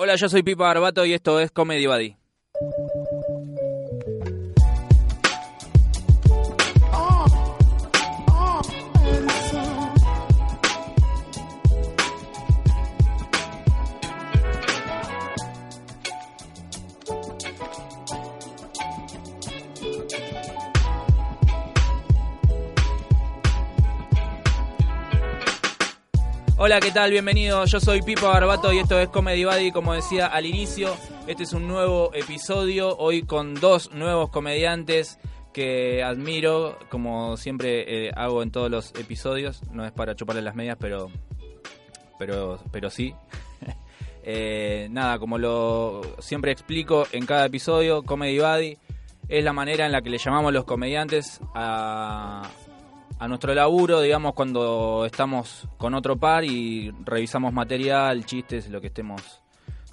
Hola, yo soy Pipa Barbato y esto es Comedy Buddy. Hola, ¿qué tal? Bienvenidos. Yo soy Pipa Barbato y esto es Comedy Buddy. Como decía al inicio, este es un nuevo episodio. Hoy con dos nuevos comediantes que admiro, como siempre eh, hago en todos los episodios. No es para chuparle las medias, pero, pero, pero sí. Eh, nada, como lo siempre explico en cada episodio, Comedy Buddy es la manera en la que le llamamos los comediantes a, a nuestro laburo, digamos, cuando estamos con otro par y revisamos material, chistes, lo que estemos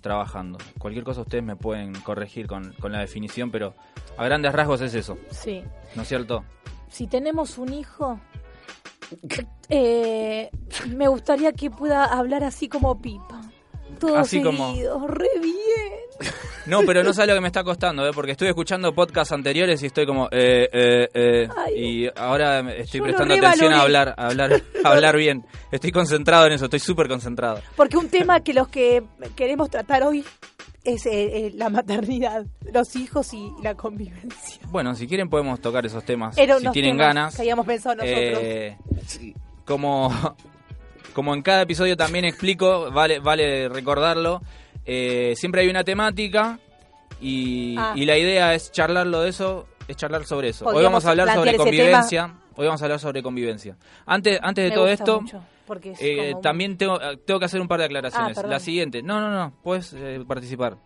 trabajando. Cualquier cosa ustedes me pueden corregir con, con la definición, pero a grandes rasgos es eso, Sí. ¿no es cierto? Si tenemos un hijo, eh, me gustaría que pueda hablar así como Pipa. Todo Así como- re bien. No, pero no sabe lo que me está costando, ¿eh? porque estoy escuchando podcasts anteriores y estoy como, eh, eh, eh, Ay. y ahora estoy prestando atención a hablar, a hablar, a hablar bien. Estoy concentrado en eso, estoy súper concentrado. Porque un tema que los que queremos tratar hoy es eh, la maternidad, los hijos y la convivencia. Bueno, si quieren podemos tocar esos temas, si tienen ganas. Que habíamos pensado nosotros. Eh, como, como en cada episodio también explico, vale, vale recordarlo, eh, siempre hay una temática y, Ah. y la idea es charlarlo de eso, es charlar sobre eso. Hoy vamos a hablar sobre convivencia. Hoy vamos a hablar sobre convivencia. Antes, antes de Me todo esto, mucho, porque es eh, como también tengo, tengo que hacer un par de aclaraciones. Ah, la siguiente, no, no, no, puedes eh, participar.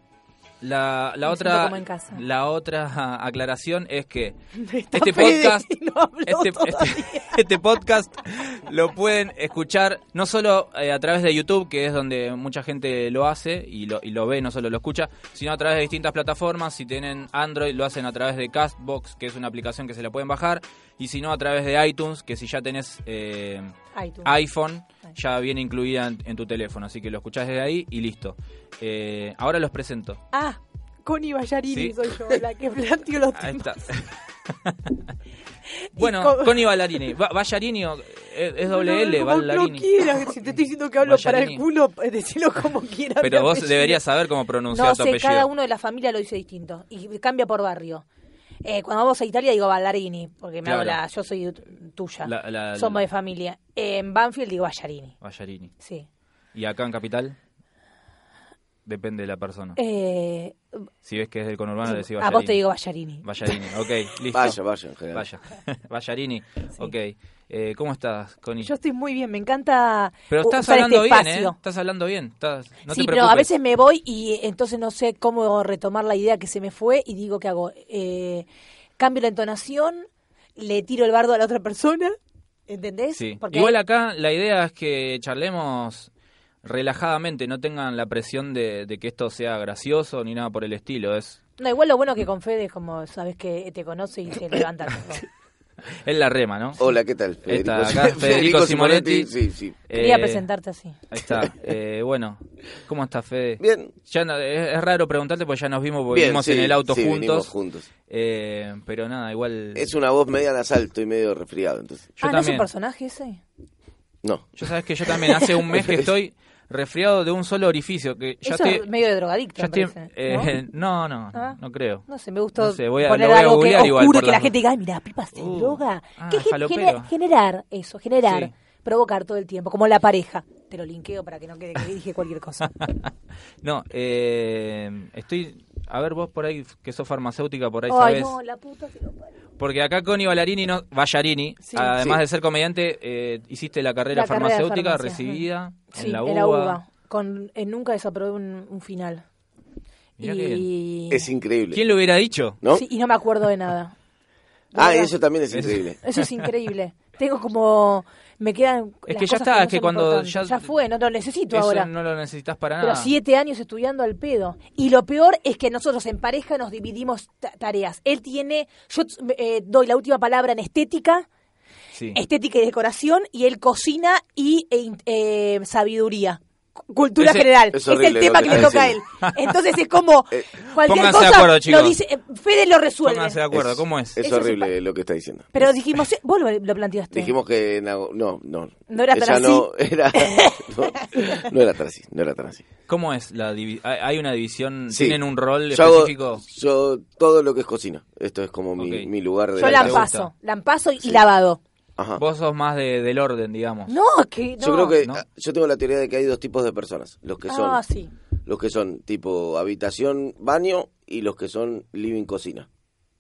La, la otra, la otra aclaración es que este podcast, no este, este- este podcast lo pueden escuchar no solo eh, a través de YouTube, que es donde mucha gente lo hace y lo, y lo ve, no solo lo escucha, sino a través de distintas plataformas. Si tienen Android, lo hacen a través de Castbox, que es una aplicación que se la pueden bajar, y si no, a través de iTunes, que si ya tenés eh, iTunes. iPhone, ya viene incluida en, en tu teléfono. Así que lo escuchás desde ahí y listo. Eh, ahora los presento. Ah, Connie Ballarini Sí. soy yo, la que planteó los Ahí temas. está. bueno, co- Connie Ballarini. Ballarini es, es doble L, Como Ballarini. No quieras, si te estoy diciendo que hablo para el culo, eh, decilo como quieras. Pero vos apellido. deberías saber cómo pronunciar No tu sé, apellido. cada uno de la familia lo dice distinto y cambia por barrio. Eh, cuando vamos a Italia digo Ballarini, porque me Claro. hago la, yo soy tuya. La- la- Somos de familia. en Banfield digo Ballarini, Ballarini. sí. ¿Y acá en Capital? Depende de la persona. Eh, Si ves que es del conurbano, le decís a Ballarini. vos te digo Ballarini. Ballarini, ok, listo. Vaya, vaya, en general. Vaya. Ballarini, ok. Eh, ¿Cómo estás, Connie? Yo estoy muy bien, me encanta Pero estás usar hablando este bien, espacio. ¿eh? Estás hablando bien. Estás, no sí, te pero a veces me voy y entonces no sé cómo retomar la idea que se me fue y digo, ¿qué hago? Eh, cambio la entonación, le tiro el bardo a la otra persona, ¿entendés? Sí. Porque Igual acá la idea es que charlemos relajadamente, no tengan la presión de, de que esto sea gracioso ni nada por el estilo. Es, No, igual lo bueno que con Fede es como, sabes que te conoce y se levanta. es la rema, ¿no? Hola, ¿qué tal? Está acá Federico Simonetti. Sí, sí. Quería Eh, presentarte así. Ahí está. Eh, bueno, ¿cómo estás, Fede? Bien. Ya no- es, es raro preguntarte porque ya nos vimos, porque Bien, vimos sí, en el auto juntos. juntos. Eh, pero nada, igual. Es una voz media nasal, estoy medio resfriado, entonces. Yo ah, ¿no es un también. personaje ese? No. Yo sabes que yo también hace un mes que estoy resfriado de un solo orificio. Que ya Eso estoy. es medio de drogadicto, me parece, eh, ¿no? no, no, Ah. no creo. No sé, me gustó No sé, voy a- poner voy a algo que googlear igual oscuro, que la gente diga, "Ay, mira, Pipa se Uh, droga. ah, ¿Qué que generar eso, generar, Sí. provocar todo el tiempo, como la pareja. Te lo linkeo para que no quede que dije cualquier cosa. No, eh, estoy. A ver, vos por ahí que sos farmacéutica, por ahí Ay, sabés. no, la puta que lo parió. Porque acá Connie Ballarini, no, Ballarini Sí. además Sí. de ser comediante, eh, hiciste la carrera La farmacéutica recibida Sí, en la en la UBA. UBA. Con, eh, nunca desaprobé un, un final. Y... Es increíble. ¿Quién lo hubiera dicho? ¿No? Sí, y no me acuerdo de nada. Ah, eso también es Es- increíble. Eso es increíble. Tengo como... Me quedan... Es que ya está, no es que cuando importantes. ya- fue, no lo necesito Eso ahora. no lo necesitas para Pero nada. siete años estudiando al pedo. Y lo peor es que nosotros en pareja nos dividimos ta- tareas. Él tiene, yo eh, doy la última palabra en estética, Sí. estética y decoración, y él cocina y e eh, sabiduría. Cultura Ese- general. es Es, el tema que que le toca a él. Entonces es como Eh, cualquier Pónganse de cosa acuerdo, chicos. lo dice, Fede lo resuelve. Pónganse de acuerdo, Es- ¿cómo es? Es horrible lo que está diciendo. Pero dijimos, eh, vos lo, lo planteaste. Dijimos que no, no. No era tan así. no era no, no era tan así, no era tan así. ¿Cómo es la divi- hay- ¿Hay una división? Sí. ¿Tienen un rol Yo hago- específico? yo todo lo que es cocina. Esto es como mi, mi lugar de Yo lampazo, lampazo y Sí. lavado. Ajá. Vos sos más de- del orden, digamos. No, que no. Yo creo que ¿no? ah, yo tengo la teoría de que hay dos tipos de personas, los que son Ah, sí. los que son tipo habitación baño y los que son living cocina.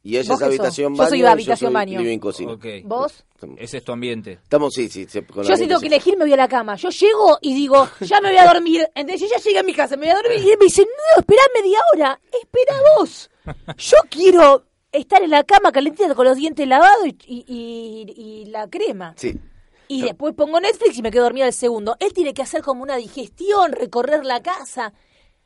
Y ella ¿Vos es sos? habitación Yo baño. soy y habitación soy baño. Living cocina. Ok. ¿Vos? Ese es tu ambiente. Estamos sí, sí, se- con Yo si tengo que elegir me voy a la cama. Yo llego y digo, ya me voy a dormir. Entonces yo ya llegué a mi casa, me voy a dormir. Y él me dice, no, espera media hora. Espera vos. Yo quiero estar en la cama calentita con los dientes lavados y, y- y- y la crema. Sí. Y después pongo Netflix y me quedo dormida el segundo. Él tiene que hacer como una digestión, recorrer la casa.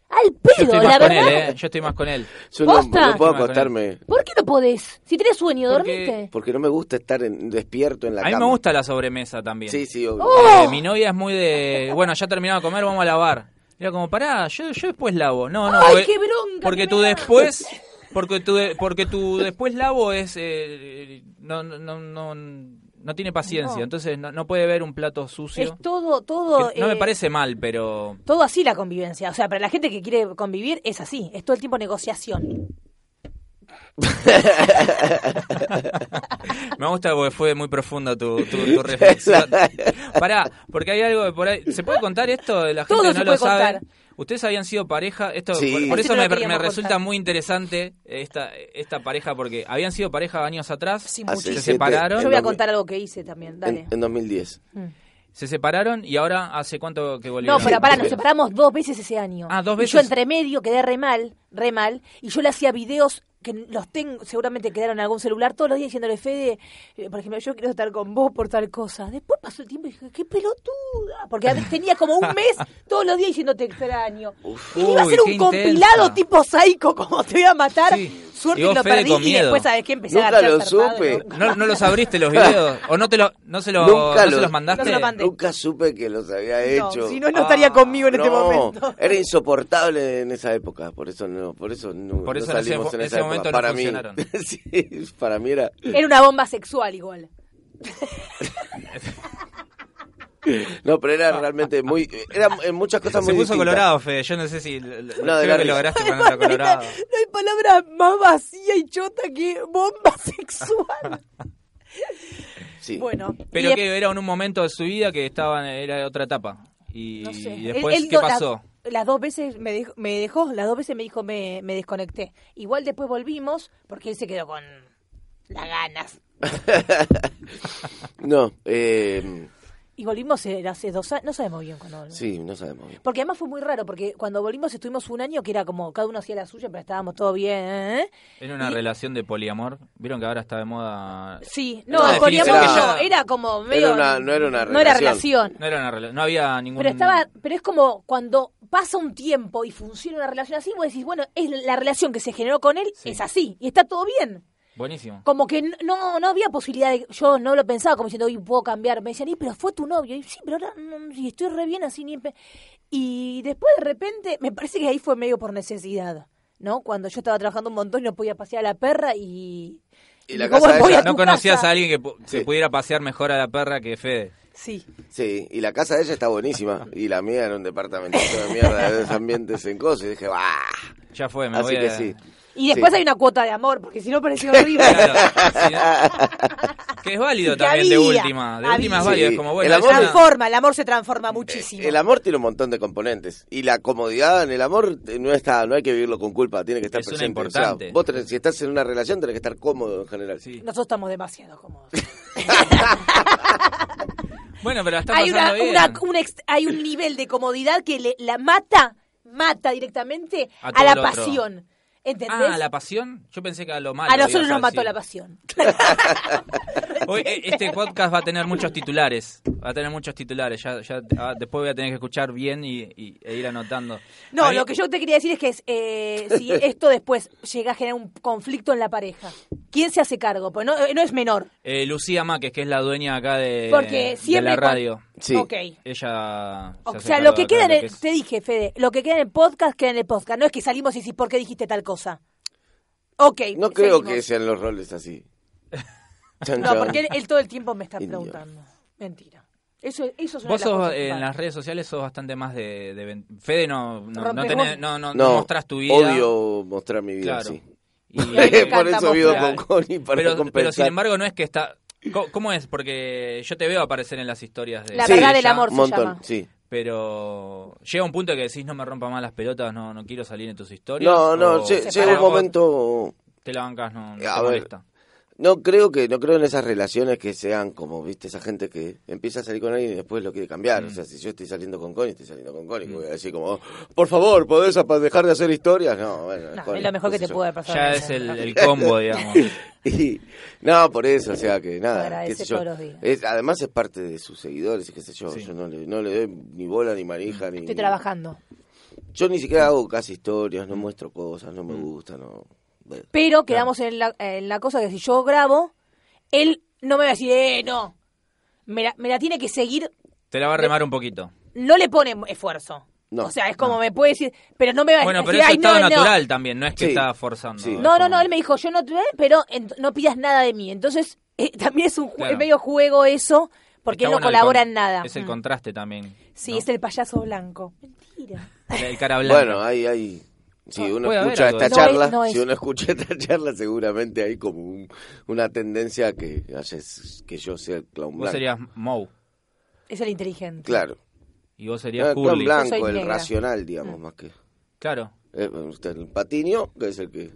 Al Yo pedo, la verdad. él, ¿eh? Yo estoy más con él. Yo no, no puedo acostarme ¿Por qué no podés? Si tenés sueño, Porque- dormite. porque no me gusta estar en- despierto en la A mí cama. me gusta la sobremesa también. Sí, sí, obvio. Oh. Eh, mi novia es muy de, bueno, ya terminado de comer, vamos a lavar. Era como, pará, yo, yo después lavo. No, no, Ay, porque, qué bronca porque que tú después, porque de- porque tú después lavo es, eh, no, no, no, no, no tiene paciencia, No. entonces no, no puede ver un plato sucio. Es todo, todo. Que no me eh, parece mal, pero Todo así la convivencia. O sea, para la gente que quiere convivir es así. Es todo el tiempo negociación. me gusta porque fue muy profunda tu, tu, tu reflexión. Pará, porque hay algo de por ahí. ¿Se puede contar esto? La gente Todo no se lo puede sabe. contar. Ustedes habían sido pareja, esto Sí. por, por Eso me, resulta muy interesante esta esta pareja porque habían sido pareja años atrás, Sí, se separaron, Yo voy a en dos contar algo que hice también. Dale. En, en 2010. Mm. se separaron y ahora hace cuánto que volvieron. No, pero pará, nos separamos dos veces ese año. Ah, dos Y yo veces. entre medio quedé re mal, re mal, y yo le hacía videos que los tengo, seguramente quedaron en algún celular todos los días diciéndole, Fede, eh, por ejemplo, yo quiero estar con vos por tal cosa. Después pasó el tiempo y dije, qué pelotuda, porque a veces tenía como un mes todos los días diciendo te extraño. y le iba a qué un compilado tipo psycho, como te voy a matar. Sí. Suerte Y vos, que lo Fede, perdí con y miedo. después, ¿sabes qué? Empecé Nunca a lo zarpado, supe. ¿no? ¿No, no los abriste los videos? ¿O no te lo, no se lo, Nunca no se lo- los mandaste? No se los mandé. Nunca supe que los había hecho. si no, no estaría conmigo en este no, momento. era insoportable en esa época, por eso no, por eso no, Por no eso en ese salimos en ese esa momento época. no para mí, funcionaron. sí, para mí era Era una bomba sexual igual. no, pero era realmente muy era en muchas cosas Se muy puso distintas. colorado, Fede. Yo no sé si. No, de creo la que risa. lograste ponerlo colorado. No hay palabra más vacía y chota que bomba sexual. Sí. Bueno, Pero y que era en un momento de su vida que estaban, era otra etapa. Y, no sé. y después, ¿qué pasó? Las, las dos veces me dejó, me dejó, las dos veces me dijo me, me desconecté. Igual después volvimos porque él se quedó con las ganas. No, eh, Y volvimos eh, hace dos años, no sabemos bien cuándo volvimos. sí, no sabemos bien. Porque además fue muy raro, porque cuando volvimos estuvimos un año que era como cada uno hacía la suya, pero estábamos todo bien. ¿eh? Era una Y- relación de poliamor. Vieron que ahora está de moda. Sí, Era no, poliamor no, que ya- era como medio... una- no era una No era relación. relación. No era una rela- no había ningún. Pero estaba, pero es como cuando pasa un tiempo y funciona una relación así, vos decís, bueno, es la relación que se generó con él, Sí. es así, y está todo bien. Buenísimo. Como que no, no había posibilidad de, yo no lo pensaba como diciendo, hoy puedo cambiar. Me decían, y pero fue tu novio. Y sí, pero ahora no, y estoy re bien así. Ni en pe-". y después de repente, me parece que ahí fue medio por necesidad, ¿no? Cuando yo estaba trabajando un montón y no podía pasear a la perra y... Y la casa de ella- No conocías casa. a alguien que se Sí. pudiera pasear mejor a la perra que Fede. Sí. Sí, y la casa de ella está buenísima y la mía era un departamento de mierda de esos ambientes en cosas y dije, ¡bah! Ya fue, me Así voy que a... sí. Y después Sí. hay una cuota de amor, porque si no parecía horrible. Claro, sí. que es válido Que también de última. De había. última es válido. Sí. Es como, bueno, El amor- transforma, el amor se transforma muchísimo. El amor tiene un montón de componentes y la comodidad en el amor eh, no está, no hay que vivirlo con culpa, tiene que estar Es presente. importante. O sea, vos tenés- si estás en una relación tenés que estar cómodo en general. Sí. Nosotros estamos demasiado cómodos. Bueno, pero está hay, una, pasando bien. una- un ex- hay un nivel de comodidad que le, la mata, mata directamente A la otro. Ah, la pasión. Yo pensé que a lo malo. a nosotros nos mató la pasión. Hoy, eh, este podcast va a tener muchos titulares. Va a tener muchos titulares. Ya, ya ah, después voy a tener que escuchar bien y, y- e ir anotando. No, lo que yo te quería decir es que es, eh, si esto después llega a generar un conflicto en la pareja, ¿quién se hace cargo? Pues no, eh, no es menor. Eh, Lucía Máquez, que es la dueña acá de, Porque de siempre la radio. Sí. Ok. Ella. O se hace sea, lo que queda en el, que es- te dije, Fede, lo que queda en el podcast queda en el podcast. No es que salimos y decís, ¿por qué dijiste tal cosa? Ok. No creo seguimos. que sean los roles así. Chan, No, chan. porque él, él todo el tiempo me está Indio. preguntando. Mentira. Eso, eso es una Vos de las sos, cosas eh, en las redes sociales sos bastante más de... Fede no, no, no, tenés- no, no, no No, mostrás tu vida. odio mostrar mi vida Claro. así. Y- Por eso vivo con Connie, para pero, pero sin embargo no es que está... ¿Cómo, cómo es? Porque yo te veo aparecer en las historias de La Sí, verdad de del amor un se montón, llama. sí. Pero llega un punto que decís no me rompa más las pelotas, no, no quiero salir en tus historias. No, no, o- llega un momento... Te la bancas, no, no A te ver. molesta. No creo que no creo en esas relaciones que sean como, viste, esa gente que empieza a salir con alguien y después lo quiere cambiar. O sea, si yo estoy saliendo con Connie, estoy saliendo con Connie, que voy a decir como, "Oh, por favor, ¿podés dejar de hacer historias? No, bueno, No, Connie, es lo mejor que te yo. puede pasar. Ya es el combo, digamos. Y- no, por eso, o sea que nada, qué sé yo. todos los días. Es- además es parte de sus seguidores, y qué sé yo. Sí. Yo no le, no le doy ni bola, ni manija, ni... Estoy trabajando. Yo ni siquiera hago casi historias, no muestro cosas, no me gusta, no... bueno. Pero quedamos en, la, en la cosa que si yo grabo, él no me va a decir, eh, no. Me la, me la tiene que seguir, Te la va a remar un poquito. no le pone esfuerzo. No, o sea, es como me puede decir, pero no me va a Bueno, decir, pero es "Ay, estado no, no". natural también, no es que Sí. está forzando. Sí. No, no, no, él me dijo, yo no te pero en- no pidas nada de mí. Entonces, eh, también es un ju- Claro. es medio juego eso, porque Está él no bueno colabora con- en nada. Es el Mm. contraste también. Sí, ¿no? es el payaso blanco. Mentira. El, cara blanca. Bueno, hay, hay... Si No, uno puede escucha esta charla, No es- no es- si uno escucha esta charla, seguramente hay como un- una tendencia a que que yo sea el clown vos blanco. serías Moe Es el inteligente. Claro. y vos No, serías el clown blanco, el negra. racional, digamos, más que... Claro. Eh, usted, el patiño, que es el que...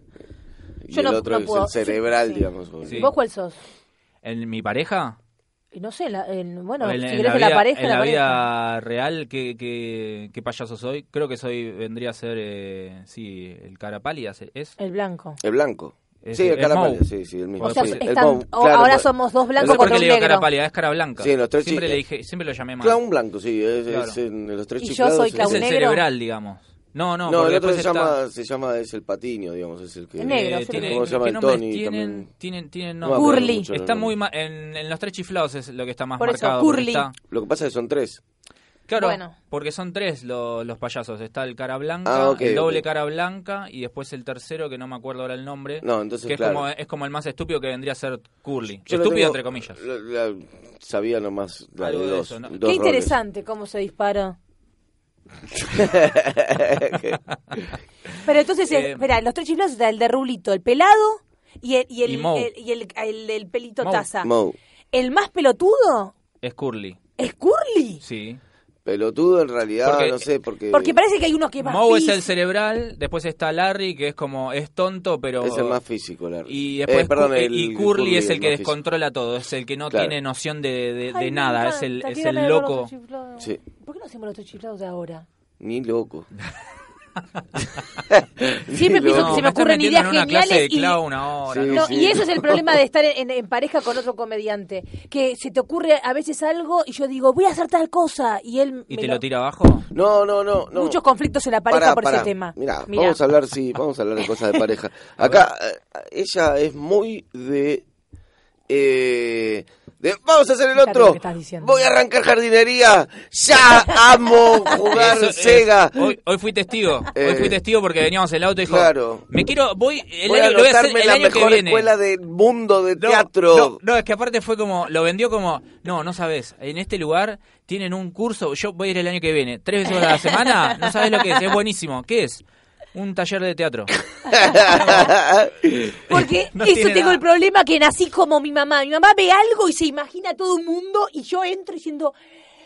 Y Yo el no- otro no es puedo- el cerebral, sí. digamos. Sí. ¿Vos cuál sos? ¿En mi pareja? Y no sé, la- en- bueno, en, si en querés la de vida, la pareja, en la la pareja. vida real, ¿qué, qué, qué payaso soy? Creo que soy, vendría a ser, eh, sí, el cara pálida, ¿es? El blanco. El blanco. Es- sí, el es cara Mau. pálida, sí, sí, el mismo. O sea, sí, el están- Mau, o- claro, ahora pues, somos dos No blancos sé por contra qué un le digo cara negro. pálida, es cara blanca. Sí, en los tres siempre, le dije, siempre lo llamé mal. Clown blanco, sí, es, Claro. es en los tres Y yo soy clown es el negro. cerebral, digamos. No, no, No, el otro se está- llama, se llama, es el patiño, digamos, es el que... Es negro, Eh, sí, tiene- ¿Cómo se llama ¿qué el Tony tienen, también? tienen, tienen No. Curly. mucho Está nombres. muy ma- en, en los tres chiflados es lo que está más Por eso, marcado. porque Curly. está- Lo que pasa es que son tres. claro, Bueno. porque son tres lo- los payasos. Está el cara blanca, Ah, el doble cara blanca y después el tercero que no me acuerdo ahora el nombre. No, entonces, que es, claro. como, es como el más estúpido que vendría a ser Curly. Yo estúpido tengo- entre comillas. la- la- sabía nomás la de de dos, eso, ¿no? dos Qué roles. interesante cómo se dispara. Pero entonces, Eh, espera, los tres chiflados está el de Rulito, el pelado y el, y el, Y el- y el, el del pelito Moe. taza. ¿El más pelotudo Es Curly, es Curly? sí. Pelotudo en realidad, Porque- no sé, porque... Porque parece que hay uno que es más Moe es el cerebral, después está Larry, que es como, es tonto, pero... Es el más físico, Larry. Y después Eh, perdón, Cu- el- y Curly es el que físico. descontrola todo, es el que no Claro. tiene noción de, de- de Ay, me nada, es el, es el loco. Sí. ¿Por qué no hacemos los chiflados de ahora? Ni loco. Siempre pienso que se me ocurren ideas en una clase de geniales y, clown ahora. Sí, ¿no? No, sí. y eso es el problema de estar en, en pareja con otro comediante. Que se te ocurre a veces algo y yo digo, voy a hacer tal cosa. Y él ¿Y me te lo- lo tira abajo? No, no, no. no. Muchos conflictos en la pareja Pará, por pará. ese tema. Mirá, Mirá. vamos a hablar, sí, vamos a hablar de cosas de pareja. Acá, eh, ella es muy de... eh, de, vamos a hacer el otro. Voy a arrancar jardinería. Ya amo jugar Eso es- Sega. hoy, hoy fui testigo. Eh, hoy fui testigo porque veníamos en el auto y dijo, claro. me quiero, voy, el Voy a año, lo voy a hacer el la año que mejor viene. escuela del mundo de No, teatro. No, no, es que aparte fue como, lo vendió como, no, no sabes, en este lugar tienen un curso, yo voy a ir el año que viene, tres veces a la semana, no sabes lo que es, es buenísimo. ¿Qué es? Un taller de teatro. Porque No eso tengo nada. el problema que nací como mi mamá. Mi mamá ve algo y se imagina todo un mundo y yo entro diciendo,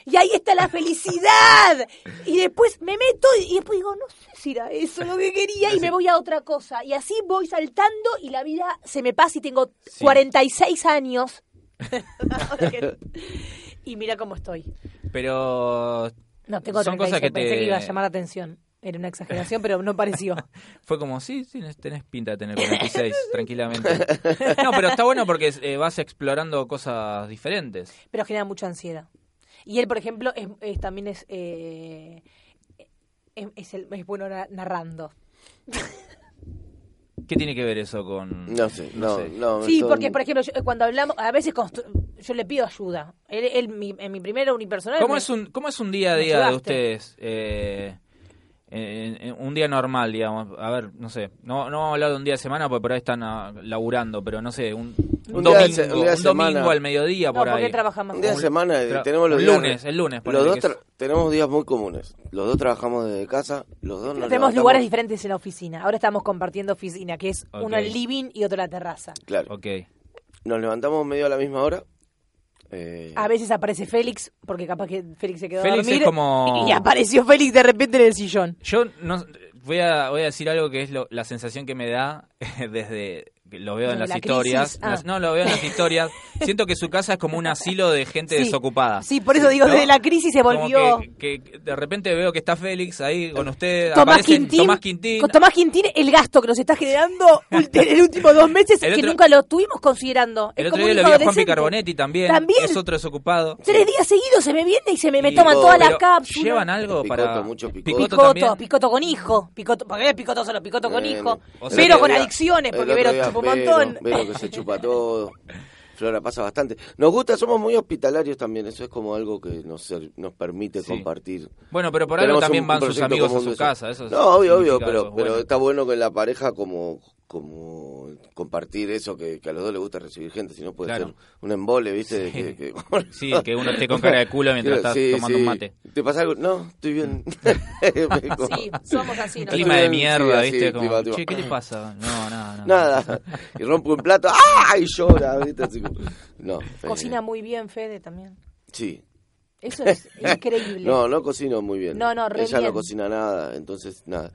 y ahí está la felicidad. Y después me meto y después digo, no sé si era eso lo que quería y me voy a otra cosa. Y así voy saltando y la vida se me pasa y tengo 46 años. y mira cómo estoy. Pero No, tengo son 36, cosas que pensé te... que iba a llamar la atención. Era una exageración, pero no pareció. Fue como, sí, sí, tenés pinta de tener 46, tranquilamente. No, pero está bueno porque eh, vas explorando cosas diferentes. Pero genera mucha ansiedad. Y él, por ejemplo, es, es- también es, eh, es, es el- es bueno na- narrando. ¿Qué tiene que ver eso con...? No sé, no, sé. no. Sí, porque, por ejemplo, yo- cuando hablamos, a veces constru- yo le pido ayuda. Él, él, mi- en mi primera unipersonal... ¿Cómo me- es un, cómo es un día a día de ustedes? Eh, en- en un día normal, digamos. A ver, no sé. No, no vamos a hablar de un día de semana porque por ahí están ah, laburando, pero no sé, un, domingo, se- un día de un domingo semana. al mediodía No, por ahí. más. Un día de semana eh, tenemos los un días- lunes, el lunes, Los dos es- tenemos días muy comunes. Los dos trabajamos desde casa, los dos nos Tenemos lugares diferentes en la oficina. Ahora estamos compartiendo oficina, que es uno el living y otro la terraza. Claro. Ok. Nos levantamos medio a la misma hora. Eh, A veces aparece Félix, porque capaz que Félix se quedó Félix a dormir. es como- Y apareció Félix de repente en el sillón. Yo no voy a voy a decir algo que es lo- la sensación que me da desde que lo veo en las la historias. ah. Las- no, lo veo en las historias. Siento que su casa es como un asilo de gente Sí. desocupada. Sí, por eso digo, ¿No? desde la crisis se Como volvió... que, que de repente veo que está Félix ahí con usted. Tomás Quintín, Tomás Quintín. Con Tomás Quintín, el gasto que nos está generando en el último dos meses, El que otro- nunca lo estuvimos considerando. El Es otro como día lo vi a Juan adolescente. También. también. Es otro desocupado. Tres días seguidos se me viene y se me, me toman todas las cápsulas. ¿Llevan algo Picoto, para...? mucho picoto. Picoto Picoto, también. picoto con hijo, picoto, porque es picoto solo, picoto con hijo, pero con adicciones, porque Vero un Vero, montón. Vero que se chupa todo. Flora pasa bastante. Nos gusta, somos muy hospitalarios también. Eso es como algo que nos, ser- nos permite Sí. compartir. Bueno, pero por algo Tenemos también un- van un sus amigos a su eso. casa. Eso No, obvio, obvio, pero, pero bueno. está bueno que la pareja como como compartir eso, que, que a los dos les gusta recibir gente, si no puede Claro. ser un embole, ¿viste? De Sí. que- que- Sí, que uno esté con cara de culo mientras estás Sí, tomando sí. un mate. ¿Te pasa algo? No, estoy bien. Sí, somos así. Clima de mierda, sí, así, ¿viste? Como, che, ¿qué le pasa? No, nada, no. Nada. Y rompe un plato, ¡ah! Y llora, ¿viste? Así como- No. Cocina muy bien, Fede, también. Sí. Eso es increíble. No, no cocino muy bien. No, no, re Ella bien. no cocina nada, entonces nada.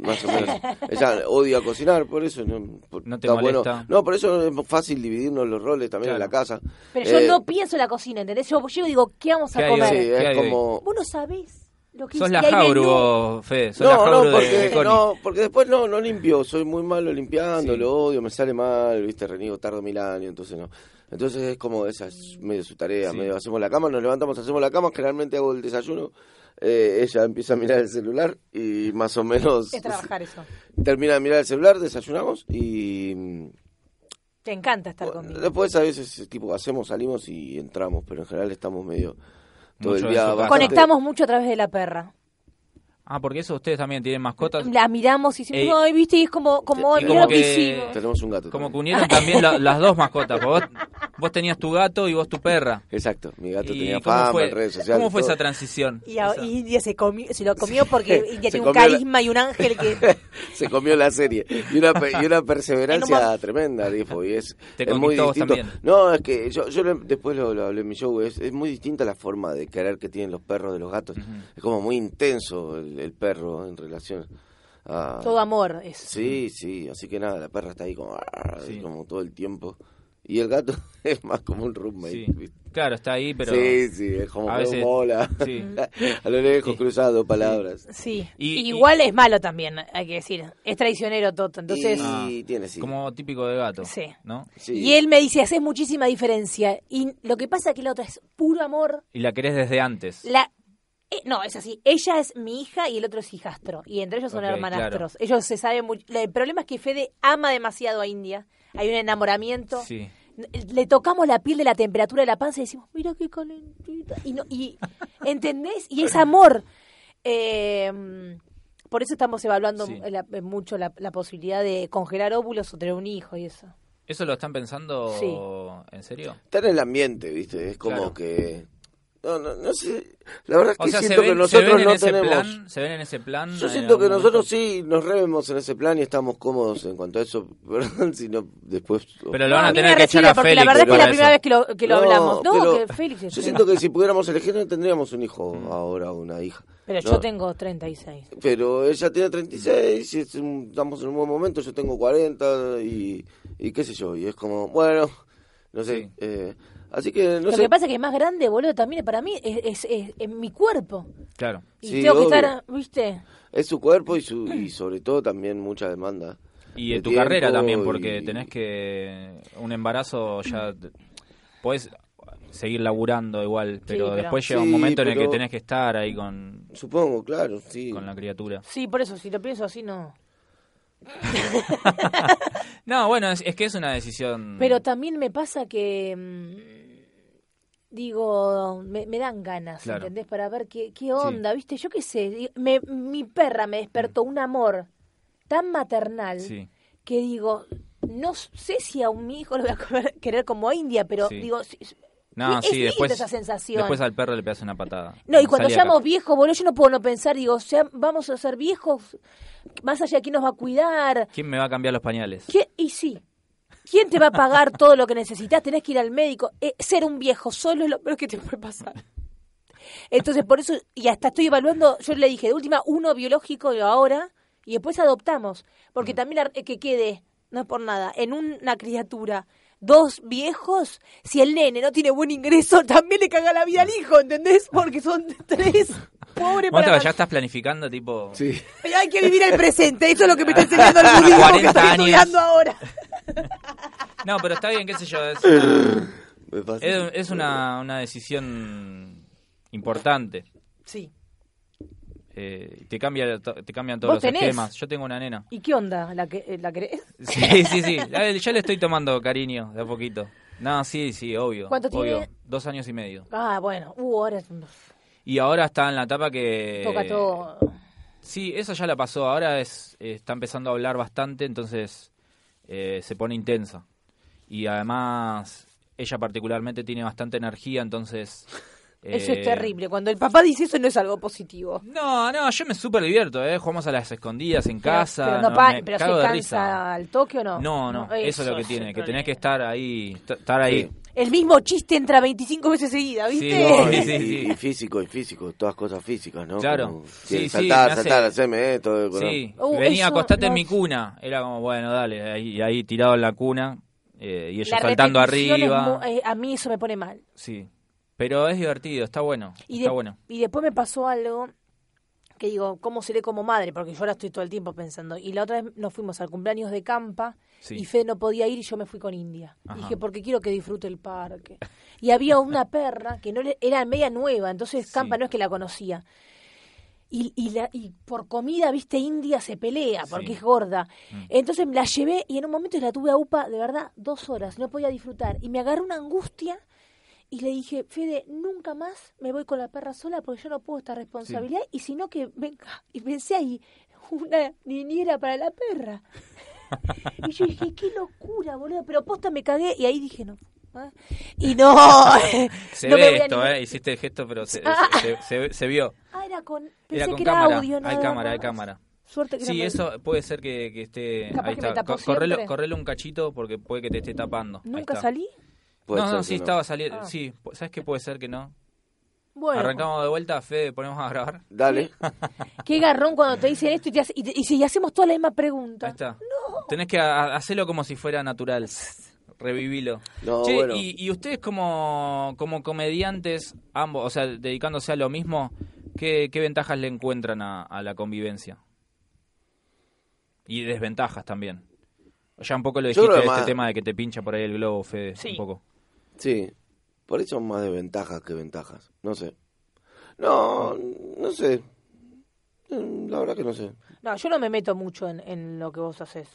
Más o menos. Ella odia cocinar, por eso no, por- No te bueno. molesta. No, por eso es fácil dividirnos los roles también en la casa. Pero yo Eh, no pienso en la cocina, ¿entendés? Yo llego y digo, ¿qué vamos a ¿Qué hay comer? Sí, ¿Qué hay es como. Vos no sabés lo que Sos la vos, Fede. Sos la No, no, Jauru de porque, no, porque después no, no limpio, soy muy malo limpiando, Sí. lo odio, me sale mal, viste, reniego tardo mil años, entonces no. Entonces es como esa es medio su tarea, Sí. medio hacemos la cama, nos levantamos, hacemos la cama, generalmente hago el desayuno, eh, ella empieza a mirar el celular y más o menos Es trabajar eso. termina de mirar el celular, desayunamos y mm, Te encanta estar conmigo. después a veces tipo hacemos, salimos y entramos, pero en general estamos medio todo Mucho el día bastante- Conectamos mucho a través de la perra. Ah, porque eso ustedes también tienen mascotas. La miramos y decimos, Ey. ay, viste, y es como, como, Y mira como lo que que- hicimos. Tenemos un gato. Como que también. unieron también la- las dos mascotas. Vos, vos tenías tu gato y vos tu perra. Exacto, mi gato ¿Y tenía cómo fama fue, en redes sociales. ¿Cómo fue todo. esa transición? Y, a- India se, comió, se lo comió porque India tiene un la- carisma y un ángel que... se comió la serie y una, pe- y una perseverancia no tremenda dijo y es, Te es muy distinto también. no es que yo, yo lo- después lo, lo hablé en mi show es, es muy distinta la forma de querer que tienen los perros de los gatos es como muy intenso el, el perro en relación a Todo amor es. sí sí así que nada la perra está ahí como, "Arr", Sí. como todo el tiempo y el gato es más como un roommate Sí. Claro, está ahí, pero... sí sí es como a que veces- mola sí. a lo lejos Sí. cruzado palabras Sí. Y- Igual es malo también, hay que decir. Es traicionero Toto. Entonces, y tiene sí Como típico de gato. Sí. ¿no? Sí. y él me dice, haces muchísima diferencia. Y lo que pasa es que la otra es puro amor. Y la querés desde antes. La eh, no, es así. Ella es mi hija y el otro es hijastro. Y entre ellos son hermanastros. Ellos se saben mucho. El problema es que Fede ama demasiado a India. Hay un enamoramiento. Sí. Le tocamos la piel de la temperatura de la panza y decimos, mira qué calentita. Y, no, y ¿entendés? Y es amor. Eh, por eso estamos evaluando Sí. la- mucho la, la posibilidad de congelar óvulos o tener un hijo y eso. ¿Eso lo están pensando Sí. en serio? está en el ambiente, ¿viste? Es como Claro. que... No, no, no sé. La verdad es O que sea, siento que ven, nosotros no tenemos... plan, se ven en ese plan. Yo en siento que nosotros momento? sí nos revemos en ese plan y estamos cómodos en cuanto a eso. Perdón si no después... Pero lo van No, a tener que echar a porque Félix. la verdad es que la eso. primera vez que lo, que lo No, hablamos. No, pero que Félix es Yo siento que si pudiéramos elegir no tendríamos un hijo ahora o una hija. Pero No, yo tengo 36. Pero ella tiene 36 y es un- estamos en un buen momento, yo tengo 40 y, y qué sé yo. Y es como, bueno, No sé. Sí. eh, así que, no Lo sé. que pasa es que más grande, boludo, también para mí es, es, es- es mi cuerpo. Claro. Y Sí, tengo que obvio. estar, ¿viste? Es su cuerpo y, su, y sobre todo también mucha demanda. Y de en tu carrera también, porque y- tenés que... Un embarazo ya... Podés seguir laburando igual, pero, después llega un Sí, momento en el que tenés que estar ahí con, Supongo, claro, sí. con la criatura. Sí, por eso, si lo pienso así, no. No, bueno, es, es que es una decisión... Pero también me pasa que. Digo, me, me dan ganas, Claro. ¿entendés? Para ver qué, qué onda, ¿viste? Yo qué sé. Me, mi perra me despertó un amor tan maternal Sí, que digo, no sé si a un mi hijo lo voy a querer como a India, pero Sí. digo, no, es sí, después, esa sensación. después al perro le pegas una patada. No, y cuando seamos viejos, boludo, yo no puedo no pensar, digo, sea, vamos a ser viejos, más allá de quién nos va a cuidar. ¿Quién me va a cambiar los pañales? ¿Quién- Y sí, ¿quién te va a pagar todo lo que necesitas? Tenés que ir al médico. Eh, ser un viejo solo es lo peor que te puede pasar. Entonces, por eso, y hasta estoy evaluando, yo le dije, de última, uno biológico y ahora, y después adoptamos. Porque también la- eh, que quede, no es por nada, en una criatura, dos viejos, si el nene no tiene buen ingreso, también le caga la vida al hijo, ¿entendés? Porque son tres. Pobre Vos te- para ya estás planificando tipo... Sí. Pero hay que vivir el presente, eso es lo que me está enseñando el budismo que 40 estoy años. estudiando ahora. No, pero está bien, qué sé yo. Es, pasa. es- es una, una decisión importante. Sí. Eh, te, cambia, to- te cambian todos ¿Vos los tenés? esquemas. Yo tengo una nena. ¿Y qué onda? ¿La, que, eh, la querés? Sí, sí, sí. Ya, ya le estoy tomando cariño de a poquito. No, sí, sí, obvio. ¿Cuánto obvio. tiene? Dos años y medio. Ah, bueno. Uh, ahora es- Y ahora está en la etapa que... toca todo. Sí, eso ya la pasó. Ahora es está empezando a hablar bastante, entonces eh, se pone intensa. Y además, ella particularmente tiene bastante energía, entonces... Eso es eh, terrible. Cuando el papá dice eso no es algo positivo. No, no, yo me súper divierto, ¿eh? Jugamos a las escondidas en Pero- casa. Pero, no no, pa- me pero cago se de cansa risa. al toque o no. No, no, eso, es lo que tiene, que tenés que estar ahí, estar ahí. Sí. El mismo chiste entra 25 veces seguida, Sí, ¿viste? no, Y, sí, sí, y- sí. y físico, y físico, todas cosas físicas, ¿no? Claro. Como, Sí, sí, sí, saltar, saltar, hacerme esto. Sí, Uh, venía, eso acostate en mi cuna. Era como, bueno, dale, ahí, ahí tirado en la cuna. eh, y ella La saltando es arriba. eh, a mí eso me pone mal. Sí. Pero es divertido, está bueno. Y, está de- bueno. y después me pasó algo que digo, ¿cómo seré como madre? Porque yo ahora estoy todo el tiempo pensando. Y la otra vez nos fuimos al cumpleaños de Campa Sí. y Fede no podía ir y yo me fui con India. Ajá. Dije, porque quiero que disfrute el parque. Y había una perra que no le- era media nueva, entonces Campa Sí. no es que la conocía. Y, y, la, y por comida, viste, India se pelea porque Sí. es gorda. Mm. Entonces la llevé y en un momento la tuve a UPA, de verdad, dos horas, no podía disfrutar. Y me agarró una angustia y le dije, Fede, nunca más me voy con la perra sola porque yo no puedo esta responsabilidad y sino que venga. Y pensé ahí, una niñera para la perra. y yo dije, qué locura, boludo. Pero posta me cagué y ahí dije, no. ¿ah? Y no. Se no ve esto, ¿eh? Hiciste el gesto, pero se, Ah. se, se- se vio. Ah, era con. Pensé Era con que era cámara. audio, hay nada cámara, hay cámara. Suerte que Sí, no me- eso puede ser que, que esté. Capaz ahí que me está. correlo, correlo un cachito porque puede que te esté tapando. ¿Nunca salí? No, no, sí no. estaba saliendo. Ah. Sí, ¿sabes qué puede ser que no? Bueno, Arrancamos de vuelta, Fede, ponemos a grabar. Dale. qué garrón cuando te dicen esto y, te hace- y, te- y si hacemos toda la misma pregunta. Ahí está. Tenés que a- hacerlo como si fuera natural. Revivilo. No, Che, bueno. y, y ustedes como, como comediantes, ambos, o sea, dedicándose a lo mismo, ¿qué, qué ventajas le encuentran a, a la convivencia? Y desventajas también. Ya un poco lo dijiste, este tema de que te pincha por ahí el globo, Fede, Sí. un poco. Sí. Por eso son más desventajas que ventajas. No sé. No, no sé. Mm, La verdad que no sé. No, yo no me meto mucho en, en lo que vos haces.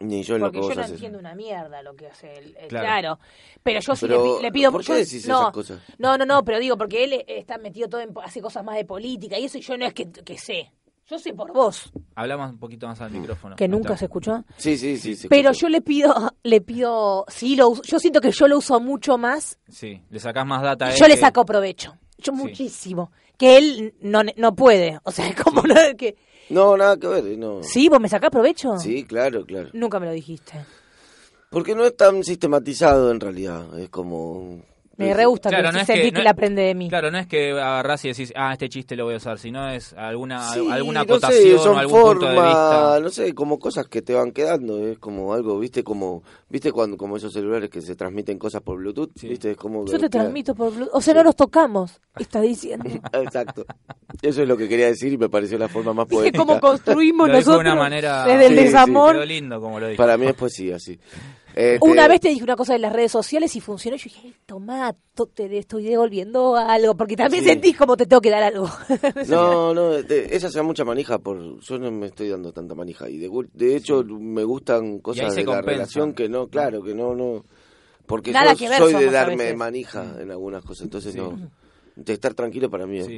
Ni yo en lo Porque que yo no haces. entiendo una mierda lo que hace él. eh, Claro. Claro. Pero yo sí Pero, le, pi- le pido... ¿por qué yo- decís no, esas cosas? No, no, no, pero digo, porque él eh, está metido todo en... Hace cosas más de política y eso y yo no es que, que sé. Yo sé por vos. Hablamos un poquito más al micrófono. Que nunca se escuchó. Sí, sí, sí. se Pero yo le pido, le pido, sí, lo uso- yo siento que yo lo uso mucho más Sí, le sacás más data a y él yo le saco provecho. Yo Sí. muchísimo. Que él no, no puede. O sea, es como no, que... No, nada que ver. No. ¿Sí? ¿Vos me sacás provecho? Sí, claro, claro. Nunca me lo dijiste. Porque no es tan sistematizado en realidad. Es como. Me re gusta Claro, que no es que- que, no- la aprende de mí. Claro, no es que agarrás y decís, ah, este chiste lo voy a usar, sino es alguna, Sí, alguna no sé, acotación son o algún punto de formas, vista. no sé, como cosas que te van quedando, es como algo, viste, como, viste cuando, como esos celulares que se transmiten cosas por Bluetooth, Sí. viste, es como... Yo te queda- transmito por Bluetooth. O sea, no nos tocamos, está diciendo. Exacto. Eso es lo que quería decir y me pareció la forma más ¿Viste poética. cómo construimos Lo nosotros de una manera... desde el desamor? Quedó lindo como lo. Para mí es poesía, sí. Este, Una vez te dije una cosa de las redes sociales y funcionó. Y yo dije, tomá, to- te estoy devolviendo algo. Porque también Sí. sentís como te tengo que dar algo. No, no, de- esa sea mucha manija, por yo no me estoy dando tanta manija. Y de, de hecho me gustan cosas se de la relación que no, claro, que no, no... Porque Nada yo que ver soy de darme manija en algunas cosas, entonces Sí. no... De estar tranquilo para mí es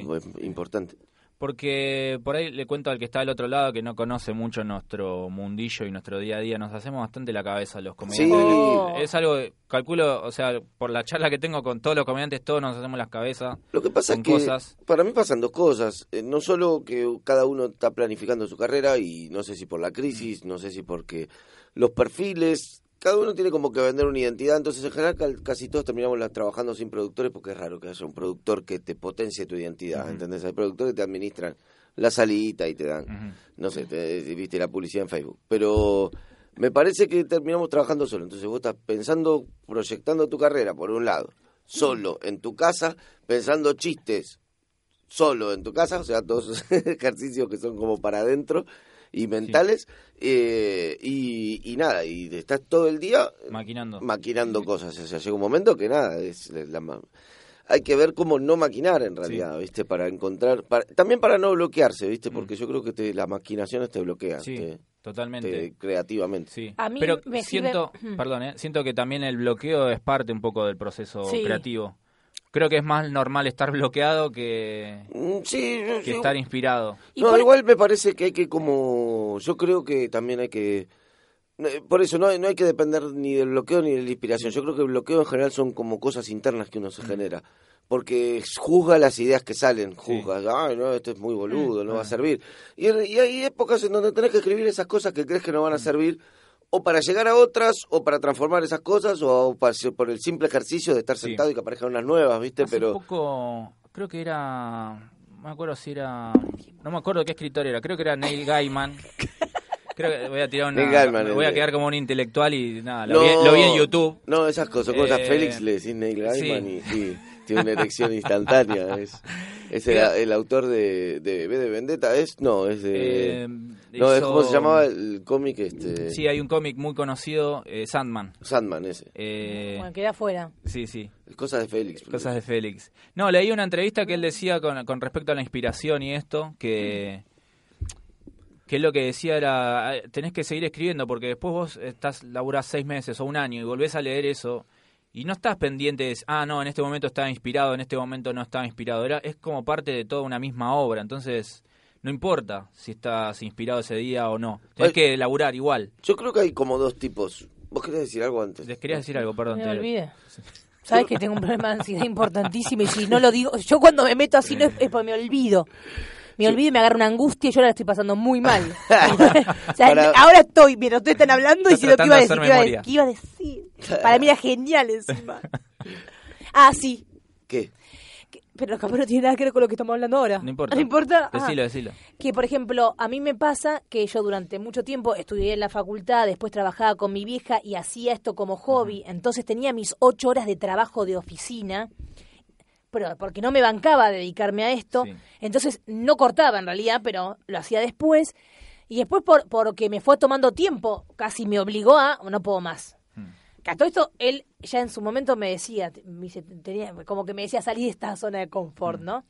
importante. Porque por ahí le cuento al que está al otro lado que no conoce mucho nuestro mundillo y nuestro día a día, nos hacemos bastante la cabeza los comediantes. Sí. Oh. Es algo, calculo, o sea, por la charla que tengo con todos los comediantes, todos nos hacemos las cabezas. Lo que pasa con es que cosas. para mí pasan dos cosas. Eh, no solo que cada uno está planificando su carrera y no sé si por la crisis, no sé si porque los perfiles, cada uno tiene como que vender una identidad. Entonces en general casi todos terminamos trabajando sin productores porque es raro que haya un productor que te potencie tu identidad. Ujú. ¿Entendés? Hay productores que te administran la salita y te dan, no sé, te, viste la publicidad en Facebook. Pero me parece que terminamos trabajando solo. Entonces vos estás pensando, proyectando tu carrera por un lado, solo en tu casa, pensando chistes solo en tu casa, o sea, todos ejercicios que son como para adentro y mentales, eh, y, y nada, y estás todo el día Maquinando. maquinando cosas. O sea, llega un momento que nada, es la ma- hay que ver cómo no maquinar en realidad, ¿viste? Para encontrar, para- también para no bloquearse, ¿viste? Porque yo creo que te, las maquinaciones te bloquean Mm. Sí, te- totalmente. te- creativamente. Sí. A mí Pero me siento, sirve- perdón, ¿eh? siento que también el bloqueo es parte un poco del proceso Sí. creativo. Creo que es más normal estar bloqueado que, Mm, Sí, yo- que yo- estar inspirado. Y no, por- igual me parece que hay que como... Yo creo que también hay que... no, Por eso no hay, no hay que depender ni del bloqueo ni de la inspiración. Yo creo que el bloqueo en general son como cosas internas que uno Mm. se genera. Porque juzga las ideas que salen, juzga, ay no, esto es muy boludo, no va a servir. Y, y hay épocas en donde tenés que escribir esas cosas que crees que no van a servir, o para llegar a otras, o para transformar esas cosas, o para- por el simple ejercicio de estar Sí. sentado y que aparezcan unas nuevas, ¿viste? Hace Pero... poco, creo que era, no me acuerdo si era, no me acuerdo qué escritor era, creo que era Neil Gaiman. Creo que voy a tirar una, Neil Gaiman, me voy a de- quedar como un intelectual y nada, lo, vi, lo vi en YouTube. No, esas cosas, cosas. Eh, Félix le decís Neil Gaiman sí. y, y tiene una erección instantánea. Es, es el, autor de, de V de Vendetta, ¿es? No, es de... Eh, no, es hizo- como se llamaba el cómic este... Sí, hay un cómic muy conocido, eh, Sandman. Sandman ese. Eh, Bueno, queda afuera. sí, sí. Cosas de Félix. Cosas de Félix. No, leí una entrevista que él decía con, con respecto a la inspiración y esto, que, que él lo que decía era, "Ah, tenés que seguir escribiendo porque después vos estás laburás seis meses o un año y volvés a leer eso y no estás pendiente de, ah, no, en este momento estaba inspirado, en este momento no estaba inspirado. Era, es como parte de toda una misma obra, entonces no importa si estás inspirado ese día o no. Tenés Ay. que laburar igual. Yo creo que hay como dos tipos. ¿Vos querés decir algo antes? Les quería decir algo, perdón. Me te- olvidé. Sabes que tengo un problema de ansiedad importantísimo y si no lo digo, yo cuando me meto así no es, es porque me olvido. Me olvido y me agarra una angustia y yo ahora la estoy pasando muy mal. o sea, Para- ahora estoy, mientras ustedes están hablando y Estás diciendo qué iba a decir, de qué iba a, decir. Para mí era genial encima. Ah, sí. ¿Qué? Que- Pero capaz no tiene nada que ver con lo que estamos hablando ahora. No importa. No importa. Ah. Decilo, decilo. Que, por ejemplo, a mí me pasa que yo durante mucho tiempo estudié en la facultad, después trabajaba con mi vieja y hacía esto como hobby. Entonces tenía mis ocho horas de trabajo de oficina, pero porque no me bancaba dedicarme a esto. Sí. Entonces no cortaba en realidad, pero lo hacía después. Y después, por, porque me fue tomando tiempo, casi me obligó a, no puedo más. Hmm. Que a todo esto, él ya en su momento me decía, me dice, tenía, como que me decía, salí de esta zona de confort, ¿no?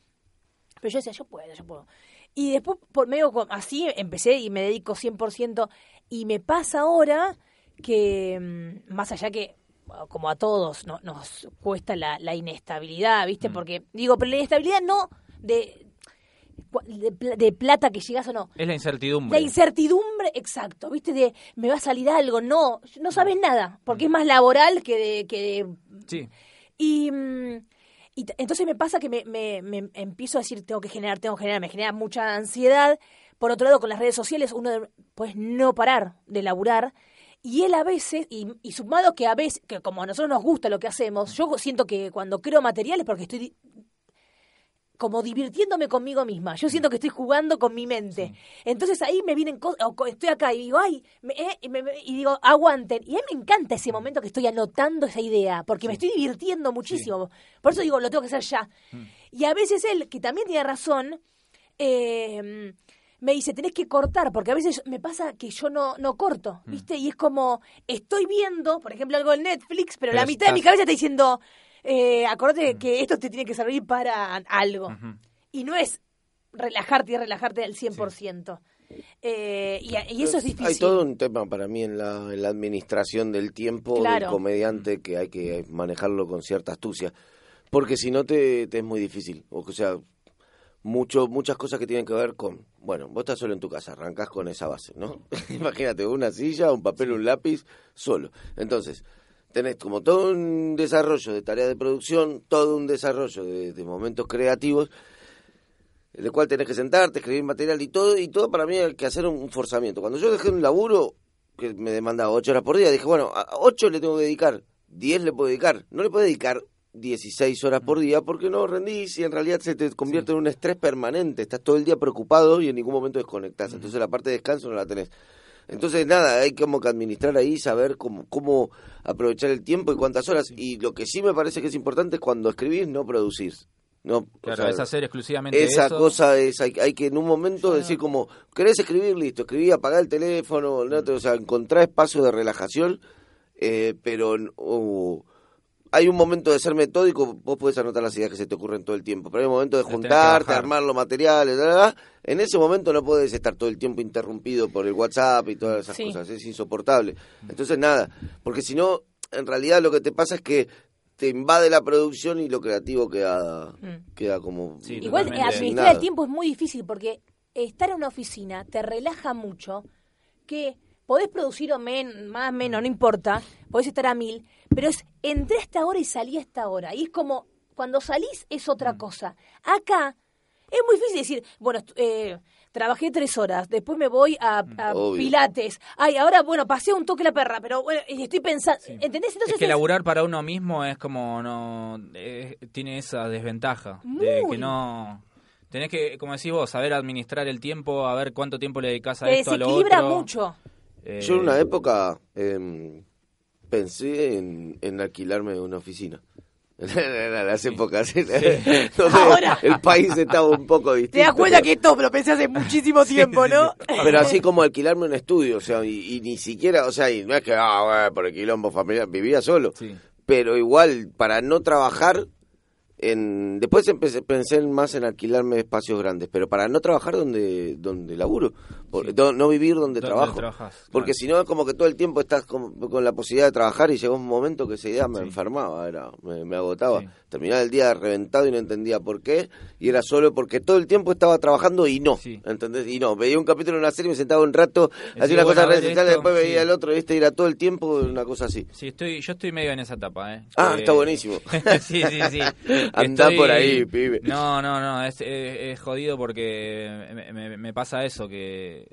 Pero yo decía, yo puedo, yo puedo. Y después, por medio así, empecé y me dedico 100%. Y me pasa ahora que, mm, más allá que, como a todos, no, nos cuesta la, la inestabilidad, ¿viste? Porque, digo, pero la inestabilidad no de, de, pla- de plata que llegas o no. Es la incertidumbre. La incertidumbre, exacto, ¿viste? De me va a salir algo, no, no sabes nada, porque es más laboral que de, que de Sí. y, mm, y entonces me pasa que me, me- me empiezo a decir, tengo que generar, tengo que generar, me genera mucha ansiedad. Por otro lado, con las redes sociales, uno de- pues no parar de laburar. Y él a veces, y, y sumado que a veces, que como a nosotros nos gusta lo que hacemos, yo siento que cuando creo materiales porque estoy como divirtiéndome conmigo misma. Yo siento que estoy jugando con mi mente. Entonces ahí me vienen cosas, estoy acá y digo, ay, me- eh, y, me- me- y digo, aguanten. Y a mí me encanta ese momento que estoy anotando esa idea, porque me estoy divirtiendo muchísimo. Por eso digo, lo tengo que hacer ya. Y a veces él, que también tiene razón, eh, me dice, tenés que cortar, porque a veces me pasa que yo no, no corto, ¿viste? Y es como, estoy viendo, por ejemplo, algo en Netflix, pero, Pero la mitad de mi cabeza está diciendo, eh, acordate que esto te tiene que servir para algo. Y no es relajarte y relajarte al 100%. Eh, y, y eso es difícil. Hay todo un tema para mí en la, en la administración del tiempo del comediante que hay que manejarlo con cierta astucia. Porque si no te, te es muy difícil. O sea, mucho, muchas cosas que tienen que ver con, bueno, vos estás solo en tu casa, arrancás con esa base, ¿no? Imagínate, una silla, un papel, un lápiz, solo. Entonces, tenés como todo un desarrollo de tareas de producción, todo un desarrollo de, de momentos creativos, en el cual tenés que sentarte, escribir material y todo, y todo para mí hay que hacer un, un forzamiento. Cuando yo dejé un laburo que me demandaba ocho horas por día, dije, bueno, a ocho le tengo que dedicar, diez le puedo dedicar, no le puedo dedicar 16 horas por día porque no rendís y en realidad se te convierte en un estrés permanente, estás todo el día preocupado y en ningún momento desconectás, entonces la parte de descanso no la tenés. Entonces, nada, hay como que administrar ahí, saber cómo, cómo aprovechar el tiempo y cuántas horas. Y lo que sí me parece que es importante es cuando escribís, no producís. No, o Claro, sea, es hacer exclusivamente esa eso. cosa es, hay, hay que en un momento decir como, ¿querés escribir? Listo, escribí, apagar el teléfono, ¿no? o sea, encontrar espacios de relajación, eh, pero uh, hay un momento de ser metódico, vos podés anotar las ideas que se te ocurren todo el tiempo, pero hay un momento de juntarte, armar los materiales, bla, bla, bla. en ese momento no podés estar todo el tiempo interrumpido por el WhatsApp y todas esas Sí. cosas, es insoportable. Entonces nada, porque si no, en realidad lo que te pasa es que te invade la producción y lo creativo queda, Mm. queda como... Sí, Igual eh, administrar el tiempo es muy difícil porque estar en una oficina te relaja mucho que podés producir o men, más menos, no importa, podés estar a mil, pero es entré a esta hora y salí a esta hora. Y es como, cuando salís es Mm. otra cosa. Acá es muy difícil decir, bueno, eh, trabajé tres horas, después me voy a, Mm. a pilates, ay, ahora, bueno, pasé un toque la perra, pero bueno, y estoy pensando, ¿entendés? Entonces es que laburar para uno mismo es como no eh, tiene esa desventaja de que no tenés que como decís vos saber administrar el tiempo a ver cuánto tiempo le dedicas a te esto a lo desequilibra otro mucho. Eh, Yo en una época em, pensé en, en alquilarme una oficina. En las épocas donde Ahora. el país estaba un poco distinto. Te das cuenta que esto lo pensé hace muchísimo tiempo, ¿no? Pero así como alquilarme un estudio, o sea, y, y ni siquiera, o sea, y no es que, ah, bueno, por el quilombo familiar, vivía solo. Sí. Pero igual, para no trabajar, en después empecé, pensé en más en alquilarme espacios grandes, pero para no trabajar donde donde laburo, por- Sí. no, no vivir donde, trabajo. trabajas, Porque si no es como que todo el tiempo estás con, con la posibilidad de trabajar y llegó un momento que esa idea me Sí. enfermaba, era, me, me agotaba. Sí. Terminaba el día reventado y no entendía por qué, y era solo porque todo el tiempo estaba trabajando y no. ¿entendés? Y no, veía un capítulo de una serie, me sentaba un rato, hacía una cosa recital, después veía el otro, ¿viste? Y era todo el tiempo una cosa así. Sí, estoy, yo estoy medio en esa etapa, ¿eh? Ah, Que- está buenísimo. sí, sí, sí. Andá Estoy- por ahí, pibe. No, no, no, es, es- es jodido porque me, me- me pasa eso, que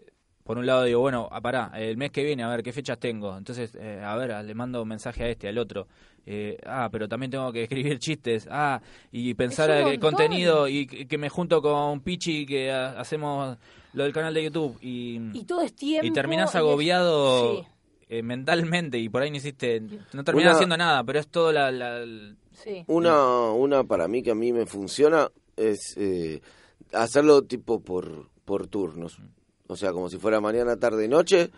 por un lado digo, bueno, ah, pará, el mes que viene, a ver qué fechas tengo. Entonces, eh, a ver, le mando un mensaje a este, al otro. Eh, ah, pero también tengo que escribir chistes. Ah, y pensar el contenido y que que me junto con Pichi que ha- hacemos lo del canal de YouTube. Y, Y todo es tiempo. y terminás y es- agobiado Sí, eh, mentalmente y por ahí no hiciste, no terminás Una- haciendo nada, pero es todo la... sí. Una, una para mí que a mí me funciona es eh, hacerlo tipo por, por turnos. O sea, como si fuera mañana, tarde, noche.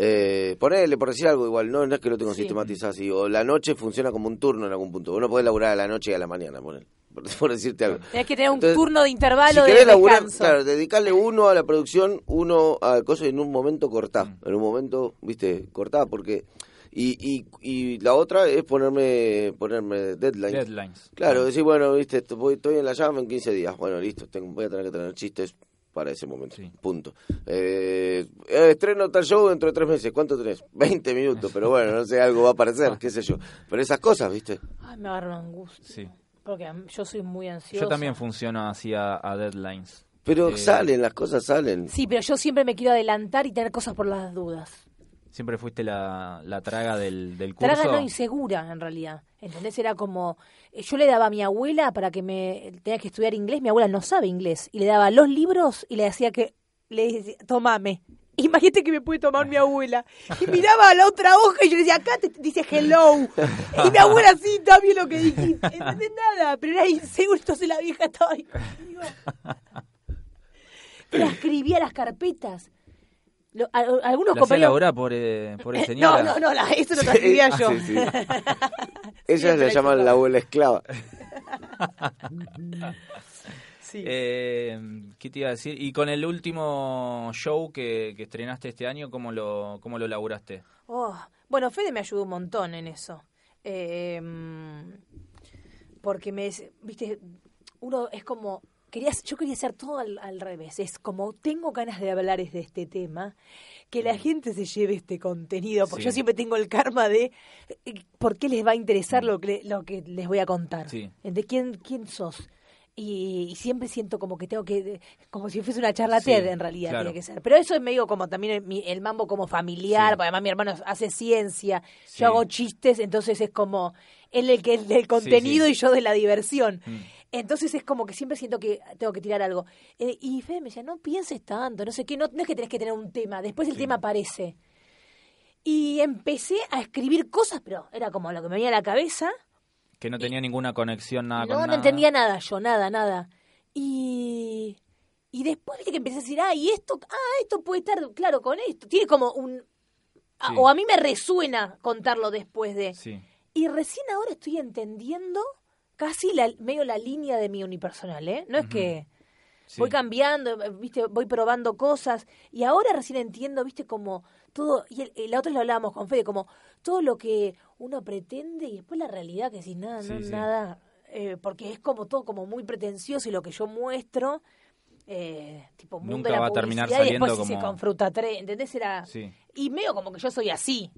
Eh, ponerle, por decir algo igual, no, no es que lo tengo Sí. sistematizado así. O la noche funciona como un turno en algún punto. Uno puede laburar a la noche y a la mañana, poner, por, decirte algo. Tenés que tener un Entonces, turno de intervalo si de laburar, descanso. claro, dedicarle uno a la producción, uno a cosas en un momento cortá. En un momento, viste, cortá, porque... Y, y, y la otra es ponerme ponerme deadlines. Deadlines. Claro, decir, bueno, viste, esto- voy- estoy en la llama en 15 días. Bueno, listo, tengo, voy a tener que tener chistes para ese momento. Sí. Punto. Eh, eh, estreno tal show dentro de tres meses. ¿Cuánto tenés? 20 minutos, pero bueno, no sé, algo va a aparecer, qué sé yo. Pero esas cosas, viste. Ay, me agarra una angustia. Sí. Porque yo soy muy ansiosa. Yo también funciono así a, a deadlines. Pero Eh, salen, las cosas salen. Sí, pero yo siempre me quiero adelantar y tener cosas por las dudas. Siempre fuiste la, la traga del, del curso. Traga no insegura, en realidad. ¿Entendés? Era como. eh, Yo le daba a mi abuela para que me. Tenía que estudiar inglés. Mi abuela no sabe inglés. Y le daba los libros y le decía que. Le decía, tomame. Imagínate que me puede tomar mi abuela. Y miraba a la otra hoja y yo le decía, acá te dice hello. Y mi abuela sí, está bien lo que dijiste. ¿Entendés nada? Pero era inseguro. Entonces la vieja estaba ahí conmigo. Pero escribía las carpetas. Lo- a- algunos La compañeros. por, eh, por el No, señora. no, no, la- eso no lo escribía yo. Sí, sí. Ellas le llaman la abuela esclava. Sí. Eh, ¿Qué te iba a decir? Y con el último show que, que estrenaste este año, ¿cómo lo, cómo lo laburaste? Oh, Bueno, Fede me ayudó un montón en eso. Eh, porque me, viste, uno es como, quería, yo quería hacer todo al, al revés. Es como, tengo ganas de hablar de este tema, que la gente se lleve este contenido, porque Sí. yo siempre tengo el karma de eh, por qué les va a interesar lo que, lo que les voy a contar. Sí. ¿De quién, quién sos? Y, y siempre siento como que tengo que, como si fuese una charla Sí, TED en realidad claro. tiene que ser. Pero eso es medio como también el, mi- el mambo como familiar, Sí. porque además mi hermano hace ciencia, Sí. yo hago chistes, entonces es como él el que el del contenido y yo de la diversión. Mm. Entonces es como que siempre siento que tengo que tirar algo. Eh, y Fede me decía, no pienses tanto, no sé qué, no, no es que tenés que tener un tema, después el Sí. tema aparece. Y empecé a escribir cosas, pero era como lo que me venía a la cabeza. Que no tenía ninguna conexión nada no, con no nada. entendía nada, yo, nada, nada. Y, y después viste que empecé a decir, ah, y esto, ah, esto puede estar claro con esto. Tiene como un... Sí. O a mí me resuena contarlo después de... Sí. Y recién ahora estoy entendiendo casi la, medio la línea de mi unipersonal, ¿eh? No es que sí. voy cambiando, eh, viste, voy probando cosas y ahora recién entiendo, viste, como todo, y, el- y la otra lo hablábamos con Fede, como todo lo que uno pretende y después la realidad que sin nada, Sí, no, sí. nada, eh, porque es como todo como muy pretencioso y lo que yo muestro, eh, tipo mundo Nunca de la va a terminar publicidad y después saliendo como- con fruta tres, ¿entendés? Era, Sí, y medio como que yo soy así,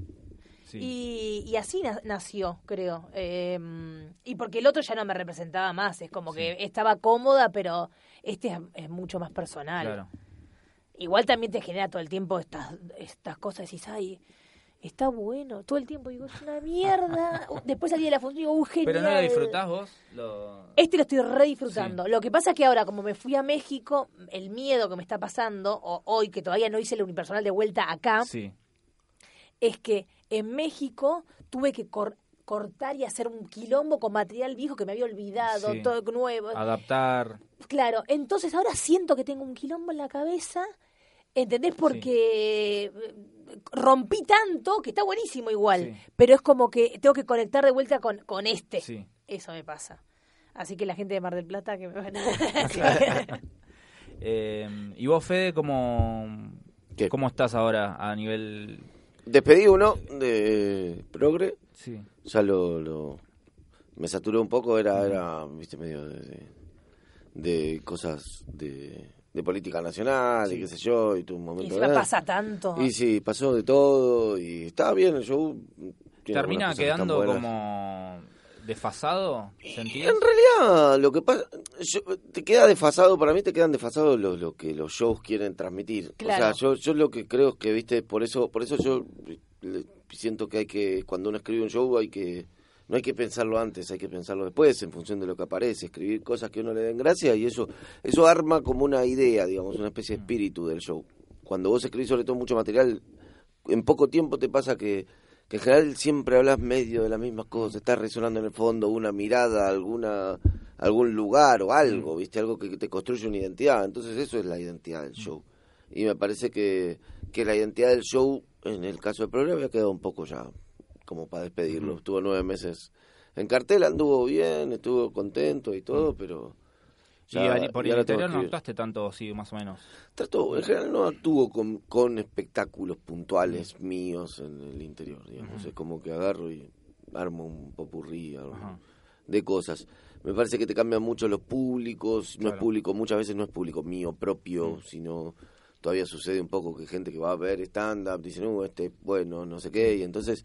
sí. y, y así na- nació, creo. Eh, y porque el otro ya no me representaba más, es como que estaba cómoda, pero este es, es mucho más personal. Claro. Igual también te genera todo el tiempo estas, estas cosas y dices, ay, está bueno. Todo el tiempo digo, es una mierda. Después salí de la función y digo, uy, genial. ¿Pero no lo disfrutás vos? Lo... Este lo estoy re disfrutando. Lo que pasa es que ahora, como me fui a México, el miedo que me está pasando, o hoy que todavía no hice el unipersonal de vuelta acá, Sí, es que en México tuve que cor- cortar y hacer un quilombo con material viejo que me había olvidado, Sí. todo nuevo. adaptar. Claro, entonces ahora siento que tengo un quilombo en la cabeza, ¿entendés? Porque eh, rompí tanto que está buenísimo igual, Sí. pero es como que tengo que conectar de vuelta con, con este. Sí. Eso me pasa. Así que la gente de Mar del Plata que me van a... Eh, ¿Y vos, Fede, cómo, ¿Qué? cómo estás ahora a nivel... Despedí uno de Progre, Sí, ya lo, lo- me saturé un poco, era, era viste, medio de, de- de cosas de, de política nacional y qué sé yo, y y momento de- pasa tanto. Y sí, pasó de todo y estaba bien el show. tiene ¿termina que quedando buenas. como desfasado? ¿Sentís? En realidad, lo que pasa, yo- te queda desfasado, para mí te quedan desfasados lo, lo que los shows quieren transmitir. Claro. O sea, yo, yo lo que creo es que, viste, por eso, por eso yo siento que hay que, cuando uno escribe un show hay que, no hay que pensarlo antes, hay que pensarlo después, en función de lo que aparece, escribir cosas que a uno le den gracia y eso, eso arma como una idea, digamos, una especie de espíritu del show. Cuando vos escribís sobre todo mucho material, en poco tiempo te pasa que, que en general siempre hablas medio de las mismas cosas, está resonando en el fondo una mirada, alguna algún lugar o algo, ¿viste? Algo que te construye una identidad. Entonces eso es la identidad del show. Y me parece que, que la identidad del show, en el caso del programa, había quedado un poco ya como para despedirlo. Estuvo nueve meses en cartel, anduvo bien, estuvo contento y todo, pero... ya- por ya el interior no actuaste tanto, sí, más o menos. Trato, en general no actúo con, con espectáculos puntuales míos en el interior, digamos. Es como que agarro y armo un popurrí de cosas. Me parece que te cambian mucho los públicos. No es público, muchas veces no es público mío propio, sino todavía sucede un poco que gente que va a ver stand-up dice, no, este es bueno, no sé qué. Y entonces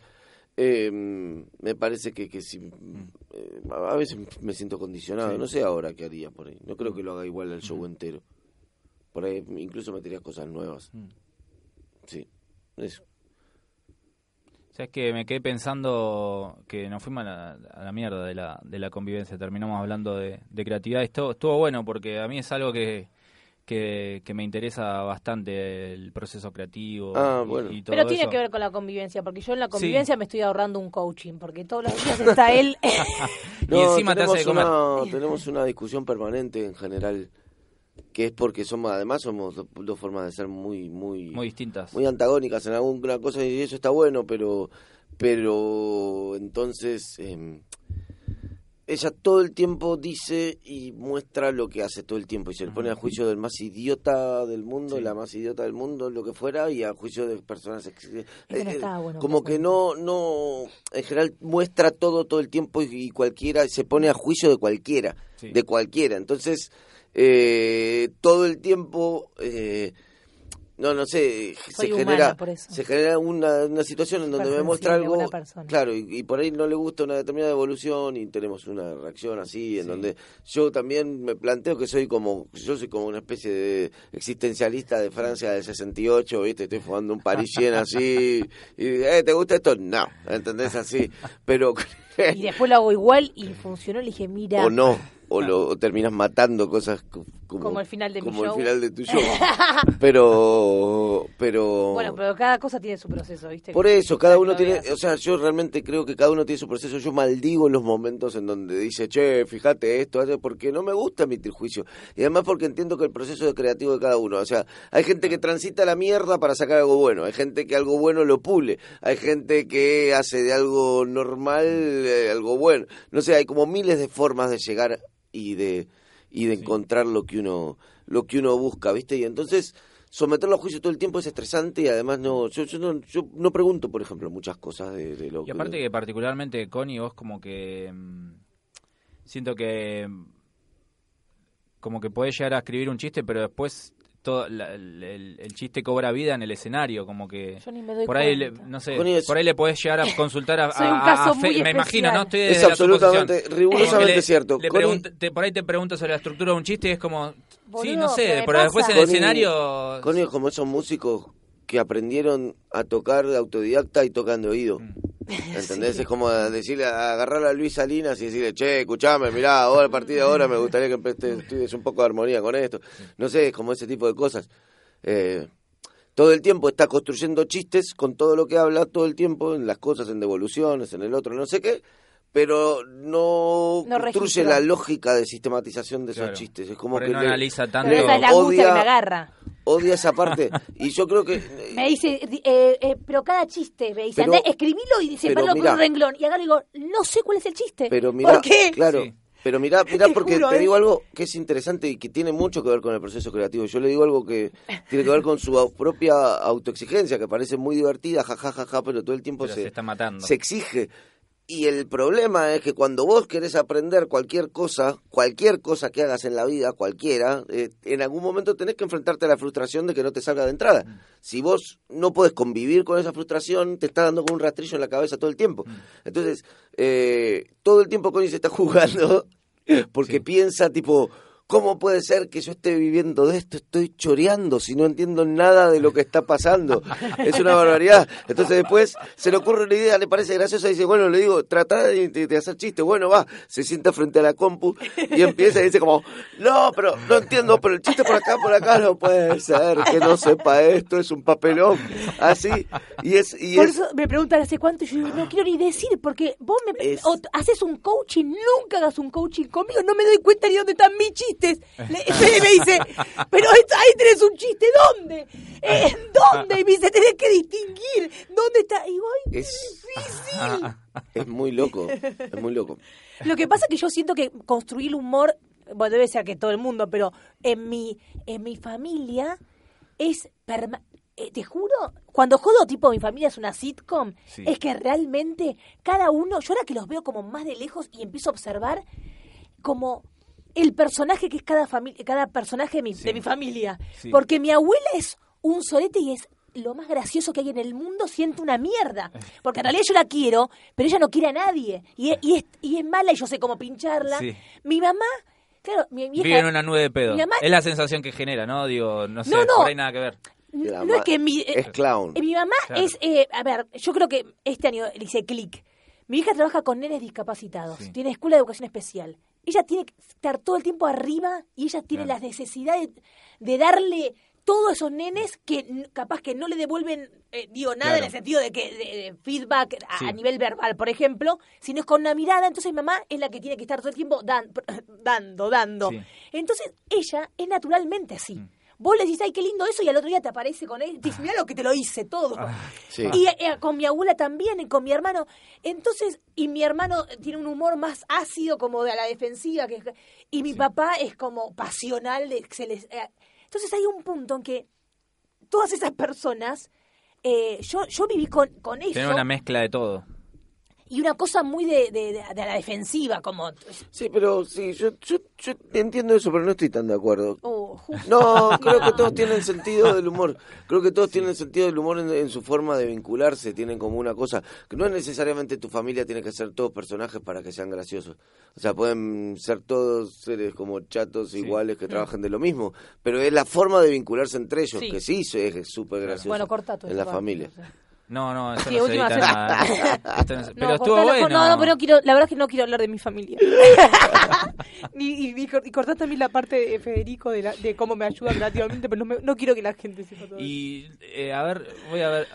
eh, me parece que, que si, eh, a veces me siento condicionado. Sí. No sé ahora qué haría por ahí. No creo que lo haga igual al show entero. Por ahí incluso metería cosas nuevas. Mm. Sí, eso. Sabes que me quedé pensando que nos fuimos a la, a la mierda de la, de la convivencia. Terminamos hablando de, de creatividad. Esto estuvo bueno porque a mí es algo que, que, que me interesa bastante el proceso creativo Ah, y- bueno. y, todo Pero tiene eso. que ver con la convivencia, porque yo en la convivencia me estoy ahorrando un coaching, porque todos los días está él. Y encima te hace de tenemos comer. una, tenemos una discusión permanente en general, que es porque somos, además somos do- dos formas de ser muy, muy, Muy distintas. muy antagónicas en alguna cosa y eso está bueno, pero, pero entonces em, ella todo el tiempo dice y muestra lo que hace todo el tiempo y se le pone a juicio del más idiota del mundo, Sí. la más idiota del mundo, lo que fuera, y a juicio de personas ex- Eso no eh, bueno como que que no, no, en general muestra todo todo el tiempo y, y cualquiera se pone a juicio de cualquiera, Sí. de cualquiera. Entonces eh, todo el tiempo eh, no, no sé, Soy se humana, genera, por eso. se genera una, una situación en donde me muestra algo, claro, y, y por ahí no le gusta una determinada evolución y tenemos una reacción así, en Sí. donde yo también me planteo que soy como, yo soy como una especie de existencialista de Francia del 68, ¿viste? Estoy fumando un parisien así, y eh, ¿te gusta esto? No, ¿entendés? Así, pero... y después lo hago igual y funcionó. Le dije, mira, o no, o lo o terminas matando cosas co- como, Como el final de mi como el show. final de tu show. pero, pero... bueno, pero cada cosa tiene su proceso, ¿viste? Por eso, cada uno tiene, o sea, yo realmente creo que cada uno tiene su proceso. Yo maldigo los momentos en donde dice, che, fíjate esto, hace", porque no me gusta emitir juicio. Y además porque entiendo que el proceso de creativo de cada uno, o sea, hay gente que transita la mierda para sacar algo bueno, hay gente que algo bueno lo pule, hay gente que hace de algo normal eh, algo bueno. No sé, hay como miles de formas de llegar y de y de Sí. encontrar lo que uno lo que uno busca, ¿viste? Y entonces someterlo a juicio todo el tiempo es estresante y además no yo, yo no yo no pregunto, por ejemplo, muchas cosas de, de lo Y aparte que particularmente Connie, vos como que mm, siento que mm, como que podés llegar a escribir un chiste, pero después todo la- el, el- el chiste cobra vida en el escenario, como que Yo ni me doy por ahí le- no sé, es- por ahí le podés llegar a consultar a, Soy un a- muy me imagino, ¿no? Estoy Es absolutamente, rigurosamente le- cierto. le Connie- te- por ahí te pregunto sobre la estructura de un chiste y es como sí, no sé, pero después en el Connie- escenario Connie es como esos músicos que aprendieron a tocar de autodidacta y tocan de oído. Mm. ¿Entendés? Es como decirle, agarrar a Luis Salinas y decirle, che, escuchame, mirá, ahora a partir de ahora me gustaría que estudies un poco de armonía con esto. No sé, es como ese tipo de cosas. Eh, todo el tiempo está construyendo chistes con todo lo que habla, todo el tiempo, en las cosas, en devoluciones, en el otro, no sé qué, pero no, No construye la lógica de sistematización de esos chistes. Es como por que no le- analiza tanto. Pero esa es la odia- que me agarra. odia esa parte. Y yo creo que... Me dice, eh, eh, pero cada chiste, me dice, Pero- andá, escribilo y pero separalo con mirá. un renglón. Y acá le digo, no sé cuál es el chiste. Pero mira, ¿Por qué? claro, Sí. pero mira, mira Te porque juro, te ¿eh? digo algo que es interesante y que tiene mucho que ver con el proceso creativo. Yo le digo algo que tiene que ver con su propia autoexigencia, que parece muy divertida, jajajaja, ja, ja, pero todo el tiempo se, se, está matando. se exige. Y el problema es que cuando vos querés aprender cualquier cosa, cualquier cosa que hagas en la vida, cualquiera, eh, en algún momento tenés que enfrentarte a la frustración de que no te salga de entrada. Mm. Si vos no podés convivir con esa frustración, te está dando con un rastrillo en la cabeza todo el tiempo. Mm. Entonces, eh, todo el tiempo Connie se está jugando porque Sí. piensa tipo... ¿Cómo puede ser que yo esté viviendo de esto? Estoy choreando si no entiendo nada de lo que está pasando. Es una barbaridad. Entonces después se le ocurre una idea, le parece graciosa y dice, bueno, le digo, trata de, de- de hacer chiste. Bueno, va, se sienta frente a la compu y empieza y dice como, no, pero no entiendo, pero el chiste por acá, por acá no puede ser, que no sepa esto, es un papelón. Así, y es... Y Por es eso me preguntan hace cuánto y yo digo, no quiero ni decir, porque vos me Es- o haces un coaching, nunca hagas un coaching conmigo, no me doy cuenta ni dónde están mis chistes. Le, Fede me dice, pero ahí tenés un chiste, ¿dónde? ¿En dónde? Y me dice, tenés que distinguir, ¿dónde está? Y digo, ay, qué Es- difícil. es muy loco, es muy loco. Lo que pasa es que yo siento que construir humor, bueno, debe ser que todo el mundo, pero en mi, en mi familia es perma- eh, te juro, cuando jodo tipo mi familia es una sitcom, Sí. es que realmente cada uno, yo ahora que los veo como más de lejos y empiezo a observar como el personaje que es cada familia, cada personaje de mi, Sí. de mi familia. Sí. Porque mi abuela es un solete y es lo más gracioso que hay en el mundo, siento una mierda. Porque en realidad yo la quiero, pero ella no quiere a nadie. Y es, y es, y es mala y yo sé cómo pincharla. Sí. Mi mamá, claro, mi vieja... Vive en una nube de pedo. Mi mamá- Es la sensación que genera, ¿no? Digo, no sé, No, no. por ahí nada que ver. No es que mi, eh, Es clown. eh, mi mamá Claro. es, eh, a ver, yo creo que este año le hice clic. Mi hija trabaja con nenes discapacitados, Sí. tiene escuela de educación especial. Ella tiene que estar todo el tiempo arriba y ella tiene Claro. la necesidad de, de darle todo a esos nenes que capaz que no le devuelven, eh, digo, nada Claro. en el sentido de que de- de feedback a, Sí. a nivel verbal, por ejemplo, sino es con una mirada. Entonces mamá es la que tiene que estar todo el tiempo dan- dando, dando. Sí. Entonces ella es naturalmente así. Mm. Vos le decís, ay, qué lindo eso, y al otro día te aparece con él, te dice, mira lo que te lo hice todo. Sí. Y eh, con mi abuela también, y con mi hermano. Entonces, y mi hermano tiene un humor más ácido, como de a la defensiva, que y mi papá es como pasional. De, se les, eh, entonces hay un punto en que todas esas personas, eh, yo, yo viví con, con eso, Tener una mezcla de todo. Y una cosa muy de, de, de- la defensiva, como... Sí, pero sí, yo, yo, yo entiendo eso, pero no estoy tan de acuerdo. oh. No, creo que todos tienen sentido del humor. Creo que todos tienen sentido del humor en, en su forma de vincularse. Tienen como una cosa que no es necesariamente tu familia tiene que ser todos personajes para que sean graciosos. O sea, pueden ser todos seres como chatos iguales que trabajan de lo mismo. Pero es la forma de vincularse entre ellos Sí. que sí es súper gracioso Bueno, corta en la familia. no sé. No, no, eso Sí, no se edita vez. nada. Esto no se- Pero estuvo bueno. No, no, pero no quiero, la verdad es que no quiero hablar de mi familia. y, y, y, cor- y cortá también la parte de Federico de, la- de cómo me ayuda creativamente, pero no, me- no quiero que la gente sepa todo. Y eh, a ver, voy a ver,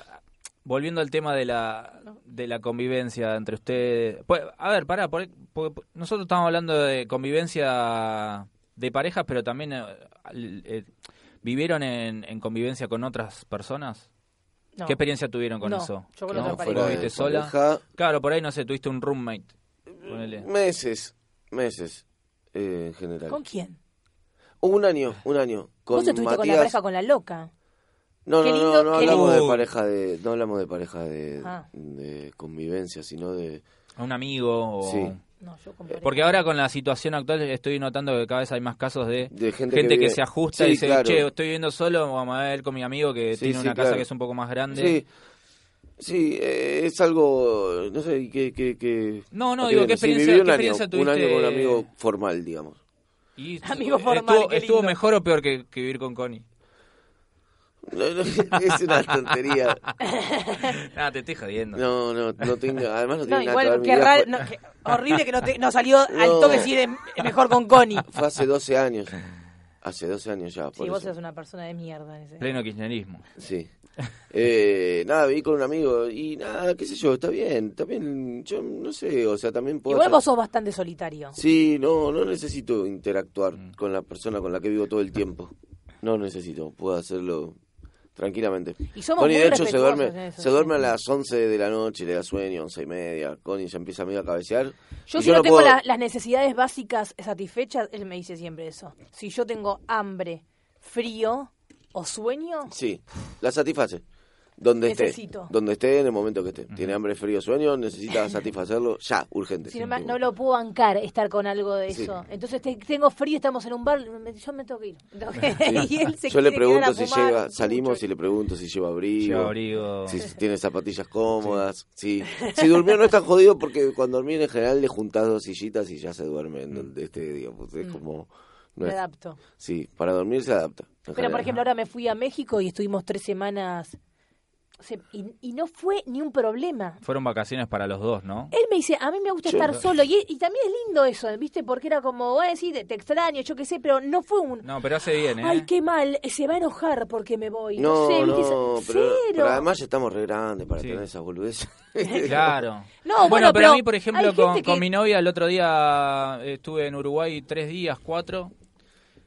volviendo al tema de la de la convivencia entre ustedes. Pues, a ver, pará, por- porque nosotros estamos hablando de convivencia de parejas, pero también eh, eh, vivieron en, en convivencia con otras personas. No. ¿Qué experiencia tuvieron con No, eso? yo con ¿No? otra ¿Vos pareja. viviste sola? pareja, Claro, por ahí no sé, tuviste un roommate. Ponele. meses, meses eh, en general. ¿Con quién? Un año, un año. Con Vos estuviste con la pareja con la loca. No, no, lindo, no, no hablamos lindo. de pareja de, no hablamos de pareja de, Ah. de convivencia, sino de, ¿A un amigo? O... Sí. No, yo con pareja. Porque ahora con la situación actual estoy notando que cada vez hay más casos de, de gente, gente, que, se ajusta Sí, y dice, claro. che, estoy viviendo solo, vamos a ver con mi amigo que Sí, tiene sí, una casa claro. que es un poco más grande. Sí, sí, eh, es algo, no sé, que, que, que No, no, ¿a digo? ¿qué Sí, experiencia- viví un qué año, experiencia Un año tuviste? con un amigo formal, digamos. Y Amigo estuvo- formal, estuvo mejor o peor que, que vivir con Connie. No, no, es una tontería. Ah, te estoy jodiendo. No, no, no tiene, además no No, tiene nada que igual, ver. raro, no, qué horrible que no, te, no salió al No. toque si eres mejor con Connie. Fue hace 12 años. Hace 12 años ya, por Sí, vos eso. sos una persona de mierda. ese- Pleno kirchnerismo. Sí. Eh, nada, viví con un amigo y nada, qué sé yo, está bien, también, yo no sé, o sea, también puedo... Igual vos sos bastante solitario. Sí, no, no necesito interactuar Mm. con la persona con la que vivo todo el tiempo. No necesito, puedo hacerlo tranquilamente. Y somos Connie, muy de hecho, se duerme, eso, se sí. duerme a las 11 de la noche, le da sueño, 11 y media. Connie ya empieza a medio a cabecear. Yo si no, tengo puedo- la- las necesidades básicas satisfechas, él me dice siempre eso. Si yo tengo hambre, frío o sueño, Sí, la satisface. Donde Necesito. esté. Donde esté en el momento que esté. Tiene hambre, frío, sueño, necesita satisfacerlo ya, urgente. si sí. no, lo puedo bancar estar con algo de Sí. eso. Entonces te- tengo frío, estamos en un bar, yo me tengo que ir. Sí. y él se Yo le pregunto si fumar, llega, mucho. salimos y le pregunto si lleva abrigo. Lleva abrigo. Si tiene zapatillas cómodas, sí. Si durmió no está jodido porque cuando dormí en general le juntás dos sillitas y ya se duerme. en el- Este, digamos, es como... no Me adapto. sí, para dormir se adapta. Pero, general. por ejemplo, ahora me fui a México y estuvimos tres semanas. Y, y no fue ni un problema. Fueron vacaciones para los dos, ¿no? Él me dice, a mí me gusta estar solo. Y, y también es lindo eso, ¿viste? Porque era como, voy a decir, te, extraño, yo qué sé, pero no fue un. No, pero hace bien, ¿eh? Ay, qué mal, se va a enojar porque me voy. No, No, sé, no, ¿viste? Pero, pero además ya estamos re grandes para Sí. tener esas boludeces. Claro. No, bueno, pero, pero a mí, por ejemplo, con, mi novia el otro día eh, estuve en Uruguay tres días, cuatro,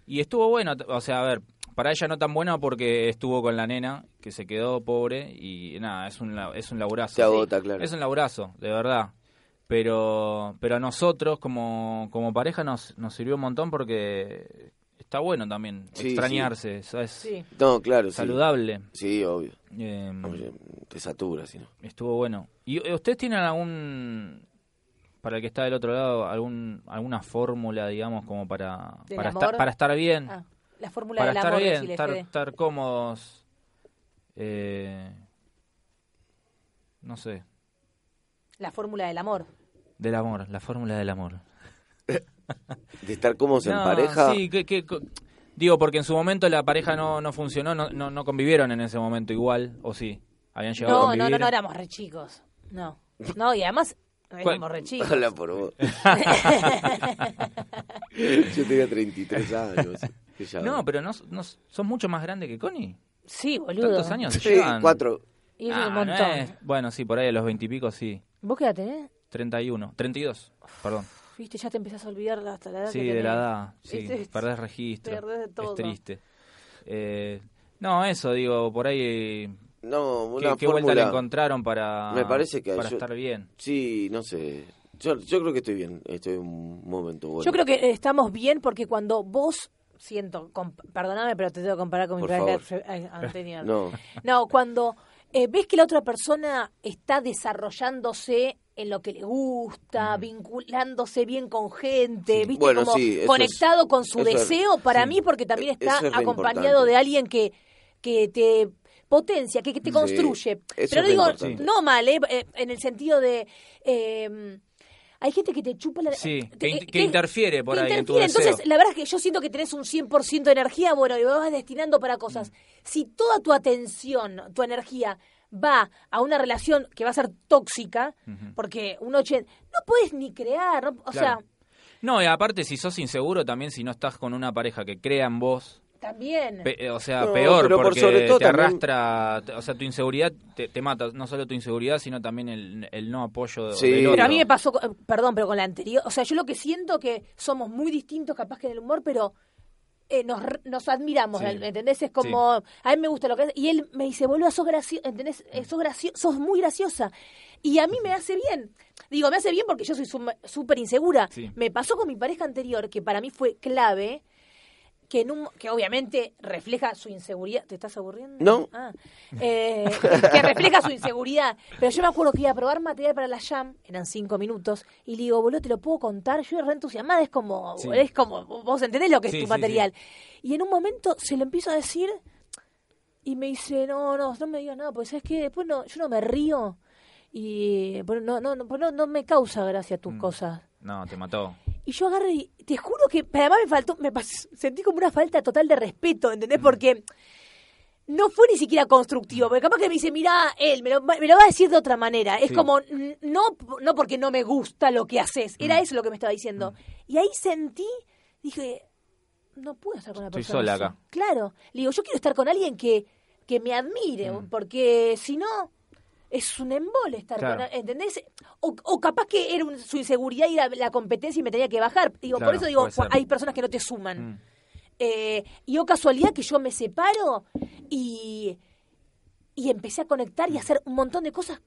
y estuvo bueno. O sea, a ver, para ella no tan bueno porque estuvo con la nena, que se quedó pobre, y nada, es un, la- es un laburazo. Se agota, claro. Es un laburazo, de verdad. Pero, pero a nosotros, como, como pareja, nos, nos sirvió un montón porque está bueno también Sí, extrañarse, ¿sabes? Sí. No, claro, sí. Saludable. Sí, obvio. Eh, Oye, te satura, si no. Estuvo bueno. ¿Y eh, ustedes tienen algún, para el que está del otro lado, algún alguna fórmula, digamos, como para ¿Del para, estar, para estar bien? Ah, la fórmula para del estar amor, bien, decile, estar, Fede. estar cómodos. eh, no sé, La fórmula del amor. del amor, la fórmula del amor. De estar cómodos en pareja. Sí, que, que- co- Digo, porque en su momento la pareja no, no funcionó, no, no, no convivieron en ese momento igual, ¿o sí? ¿Habían llegado a No, convivir? no, no, no éramos re chicos. No. No, y además éramos re chicos. Habla por vos. Yo tenía 33 años. No, pero no, no, sos mucho más grande que Connie. Sí, boludo. ¿Tantos años? se Sí, llevan? cuatro. Y Ah, un no montón. es- Bueno, sí, por ahí a los veintipico sí. ¿Vos qué edad tenés? 31, 32, perdón. Viste, ya te empezás a olvidar hasta la edad Sí, que de la edad, sí, Este es- perdés registro. perdés de todo. Es triste. Eh, no, eso, digo, por ahí... No, ¿Qué, una qué vuelta le encontraron para, Me parece que para yo- estar bien? Sí, no sé. Yo, yo creo que estoy bien. Estoy en un momento bueno. Yo creo que estamos bien porque cuando vos siento, perdóname, pero te tengo que comparar con mi pareja eh, anterior. No. No, cuando eh, ves que la otra persona está desarrollándose en lo que le gusta, vinculándose bien con gente, Sí. ¿viste? Bueno, como sí, conectado con su es- deseo, para sí. mí, porque también E- está es acompañado de alguien que, que te potencia, que, que te Sí, construye. eso Pero digo, importante. no mal, ¿eh? Eh, en el sentido de... eh, hay gente que te chupa la... Sí, te- que, que interfiere por ahí en tu deseo. Entonces, la verdad es que yo siento que tenés un 100% de energía, bueno, y lo vas destinando para cosas. Mm. Si toda tu atención, tu energía va a una relación que va a ser tóxica, porque un 80... No puedes ni crear, no- o Claro. sea, No, y aparte si sos inseguro también si no estás con una pareja que crea en vos, también... pe- eh, o sea, No, peor pero por porque sobre todo te también- arrastra, o sea, tu inseguridad te, te mata, no solo tu inseguridad, sino también el, el no apoyo de- Sí. del otro. Pero a mí me pasó, con- perdón, pero con la anterior, o sea, yo lo que siento que somos muy distintos capaz que en el humor, pero eh, nos, nos admiramos, Sí. ¿entendés? Es como, a mí me gusta lo que haces, y él me dice, boludo, sos graciosa, ¿entendés? Eh, Sos, gracio sos muy graciosa. Y a mí me hace bien. Digo, me hace bien porque yo soy súper insegura. Sí. Me pasó con mi pareja anterior, que para mí fue clave, que en un que obviamente refleja su inseguridad. ¿Te estás aburriendo? No. Ah. Eh, que refleja su inseguridad. Pero yo me acuerdo que iba a probar material para la jam, eran cinco minutos, y le digo, boludo, te lo puedo contar. Yo era re entusiasmada, es como, Sí. es como, vos entendés lo que Sí, es tu sí, material. Y en un momento se lo empiezo a decir y me dice, no, no, no me digas nada, porque sabes que después no, yo no me río y bueno, no, no, no, no, no me causa gracia tus Mm. cosas. No, te mató. Y yo agarré y te juro que además me faltó, me sentí como una falta total de respeto, ¿entendés? Porque no fue ni siquiera constructivo, porque capaz que me dice, mira, él me lo, va- me lo va a decir de otra manera. Es Sí. como, no, no porque no me gusta lo que haces, era eso lo que me estaba diciendo. Y ahí sentí, dije, no puedo estar con una Estoy persona sola así. acá. Claro, le digo, yo quiero estar con alguien que, que me admire, porque si no... Es un embole estar Claro. con ¿entendés? O, o capaz que era un- su inseguridad y la, la competencia y me tenía que bajar. Digo, por eso digo, hay personas que no te suman. Mm. Eh, y o casualidad que yo me separo y, y empecé a conectar y a hacer un montón de cosas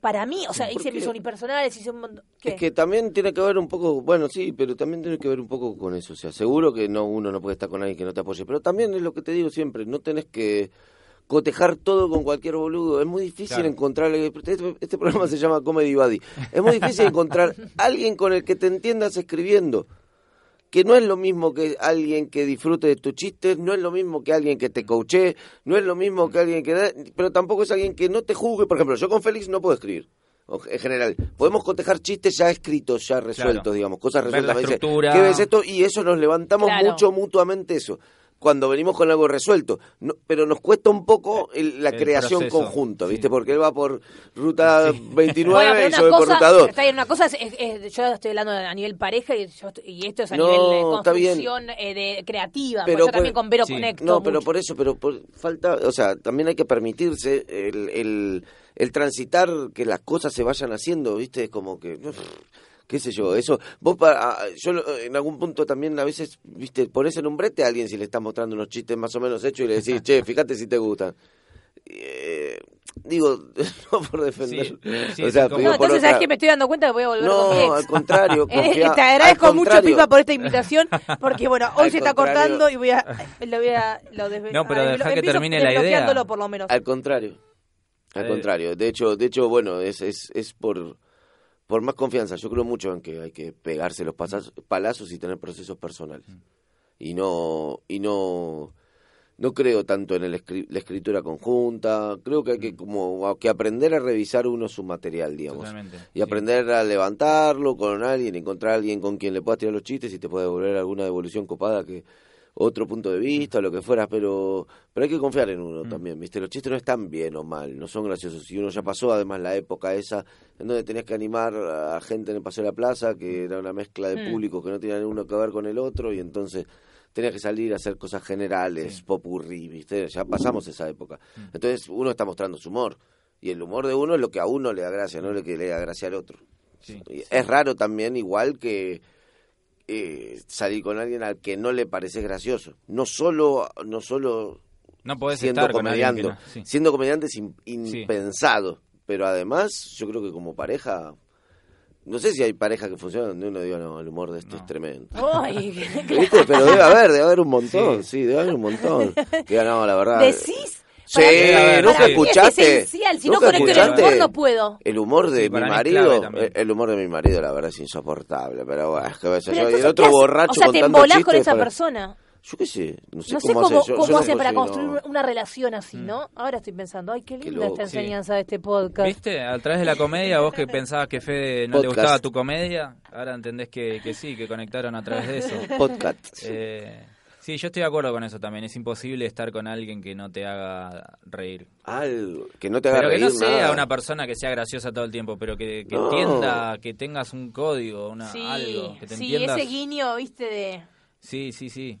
para mí. O sea, ¿Por hice mis unipersonales, hice un montón... ¿Qué? Es que también tiene que ver un poco, bueno, sí, pero también tiene que ver un poco con eso. O sea, seguro que no uno no puede estar con alguien que no te apoye, pero también es lo que te digo siempre, no tenés que cotejar todo con cualquier boludo. Es muy difícil Claro. encontrar, este, este programa se llama Comedy Buddy, es muy difícil encontrar alguien con el que te entiendas escribiendo. Que no es lo mismo que alguien que disfrute de tus chistes, no es lo mismo que alguien que te coache, no es lo mismo que alguien que... da- Pero tampoco es alguien que no te juzgue. Por ejemplo, yo con Félix no puedo escribir. O- En general, podemos cotejar chistes ya escritos, ya resueltos, Claro. digamos, cosas Ver resueltas. ¿Qué ves esto? Y eso nos levantamos Claro. mucho mutuamente eso. Cuando venimos con algo resuelto. No- pero nos cuesta un poco el- la El creación proceso, conjunta, ¿viste? sí. Porque él va por ruta 29 Bueno, pero y una yo voy por cosa, ruta 2. está bien, una cosa es, es- es- yo estoy hablando a nivel pareja y, yo estoy- y esto es a No, nivel de construcción eh, de creativa. Pero porque yo por- también con Vero sí. conecto No, pero mucho. por eso, pero por falta, o sea, también hay que permitirse el, el, el transitar que las cosas se vayan haciendo, ¿viste? Es como que, uf, qué sé yo, eso, vos, para, yo lo- en algún punto también a veces, ¿viste? Pones en un brete a alguien si le estás mostrando unos chistes más o menos hechos y le decís, che, fíjate si te gustan. Eh, digo, no por defender. Sí, sí, o sea, No, entonces, ¿sabes que Me estoy dando cuenta que voy a volver No, con al contrario, Eh, confía- te agradezco mucho. Pipa, por esta invitación, porque bueno, hoy Al se está cortando y voy a, lo voy a, lo No, pero lo- que termine la idea. por lo menos. Al contrario. Al Eh. contrario. De hecho, de hecho, bueno, es, es, es por, por más confianza. Yo creo mucho en que hay que pegarse los pasazos- palazos y tener procesos personales. Y no, y no, no creo tanto en el escri- la escritura conjunta. Creo que hay que como que aprender a revisar uno su material, digamos. Totalmente. Y aprender a levantarlo con alguien, encontrar a alguien con quien le puedas tirar los chistes y te puede devolver alguna devolución copada que otro punto de vista o lo que fuera, pero pero hay que confiar en uno también, ¿viste? Los chistes no están bien o mal, no son graciosos. Y uno ya pasó además la época esa en donde tenías que animar a gente en el Paseo de la Plaza, que era una mezcla de Mm. públicos que no tenían uno que ver con el otro, y entonces tenías que salir a hacer cosas generales, popurrí, ¿viste? Ya pasamos esa época. Entonces uno está mostrando su humor. Y el humor de uno es lo que a uno le da gracia, no lo que le da gracia al otro. Sí. Y Es raro también, igual que eh, salir con alguien al que no le parece gracioso. No solo, no solo No podés siendo estar comediante, que no- sí. siendo comediante es in- impensado. Pero además, yo creo que como pareja, no sé si hay pareja que funciona donde uno diga, no, el humor de esto es tremendo. Ay, ¿Viste? Pero debe haber, debe haber un montón, sí, debe haber un montón. Que no, la verdad. ¿Decís? Sí, Para nunca para escuchaste. Es esencial, si no conecto el humor no puedo. El humor de Sí, mi para marido, el humor de mi marido, la verdad es insoportable, pero bueno, es que ves, Pero yo, el otro ¿qué borracho O sea, te embolás con esa para- persona. Yo qué sé, no sé No sé cómo, cómo, hace. Yo, cómo yo no hace para consigo- construir una relación así, ¿no? Ahora estoy pensando, ay, qué Qué linda loco, esta sí. enseñanza de este podcast. ¿Viste? A través de la comedia, vos que pensabas que Fede no le Podcast. gustaba tu comedia, ahora entendés que, que sí, que conectaron a través de eso. Podcast. Eh, sí, yo estoy de acuerdo con eso también. Es imposible estar con alguien que no te haga reír. Algo, que no te haga Pero que reír no sea nada. una persona que sea graciosa todo el tiempo, pero que, que No. entienda, que tengas un código, una, sí, algo, que te sí, entiendas. ese guiño, viste, de... Sí, sí, sí,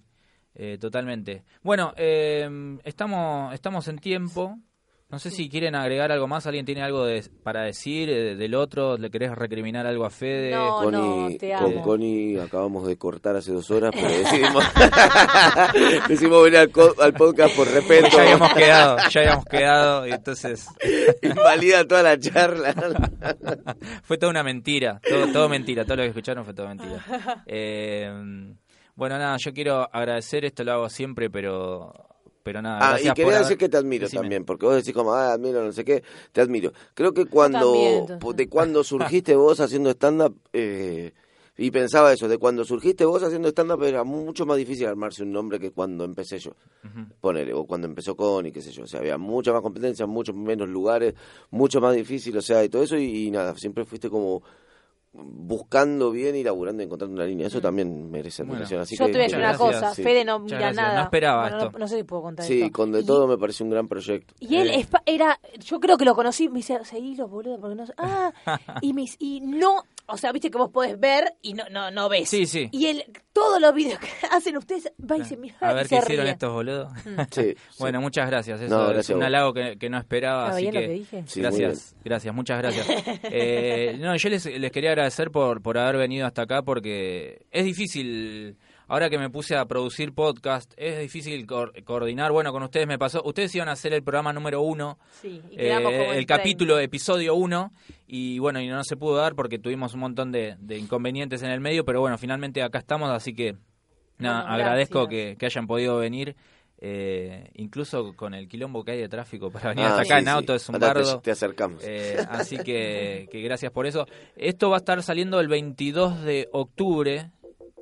eh, totalmente. Bueno, eh, estamos, estamos en tiempo. No sé si quieren agregar algo más. ¿Alguien tiene algo de- para decir eh, del otro? ¿Le querés recriminar algo a Fede? No, Connie, te con. Connie acabamos de cortar hace dos horas, pero decidimos, decidimos venir al, co- al podcast por respeto. Ya habíamos quedado, ya habíamos quedado y entonces Invalida toda la charla. fue toda una mentira, todo, todo mentira, todo lo que escucharon fue todo mentira. Eh, bueno, nada, yo quiero agradecer, esto lo hago siempre, pero pero nada, Ah, y quería por decir haber- que te admiro Decime. también, porque vos decís como, ah, admiro, no sé qué, te admiro. Creo que cuando, también, de cuando surgiste vos haciendo stand-up, eh, y pensaba eso, de cuando surgiste vos haciendo stand-up era mucho más difícil armarse un nombre que cuando empecé yo. Ponele, o cuando empezó Connie, qué sé yo. O sea, había mucha más competencia, muchos menos lugares, mucho más difícil, o sea, y todo eso, y, y nada, siempre fuiste como buscando bien y laburando y encontrando una línea. Eso también merece Bueno. admiración. Así Yo que, te voy a decir una gracias. cosa, Sí. Fede no mira nada. no esperaba Bueno, esto. No, sé si puedo contar Sí, esto. con de Y- todo me parece un gran proyecto. Y él Eh. era, yo creo que lo conocí, me dice, seguí los boludos, porque no sé. Ah, y, me, dice- y no, o sea, viste que vos podés ver y no, no, no ves. Sí, sí. Y él, todos los videos que hacen ustedes, va y se mira A ver qué hicieron ríe. estos boludos. Sí, Bueno, muchas gracias. Eso No, es gracias un halago que, que no esperaba. ¿Estaba Así bien lo que, que dije? Gracias, gracias, muchas gracias. Eh, no, yo les, les quería agradecer por, por haber venido hasta acá porque es difícil. Ahora que me puse a producir podcast, es difícil co- coordinar. Bueno, con ustedes me pasó. Ustedes iban a hacer el programa número uno, Sí, y eh, como el 30. capítulo, episodio uno, y bueno, y no se pudo dar porque tuvimos un montón de, de inconvenientes en el medio, pero bueno, finalmente acá estamos, así que nada, Bueno, agradezco que hayan podido venir. Eh, incluso con el quilombo que hay de tráfico para venir Ah, hasta acá sí, en sí. auto es un Ahora te- bardo. Te, acercamos. Eh, así que, que gracias por eso. Esto va a estar saliendo el 22 de octubre.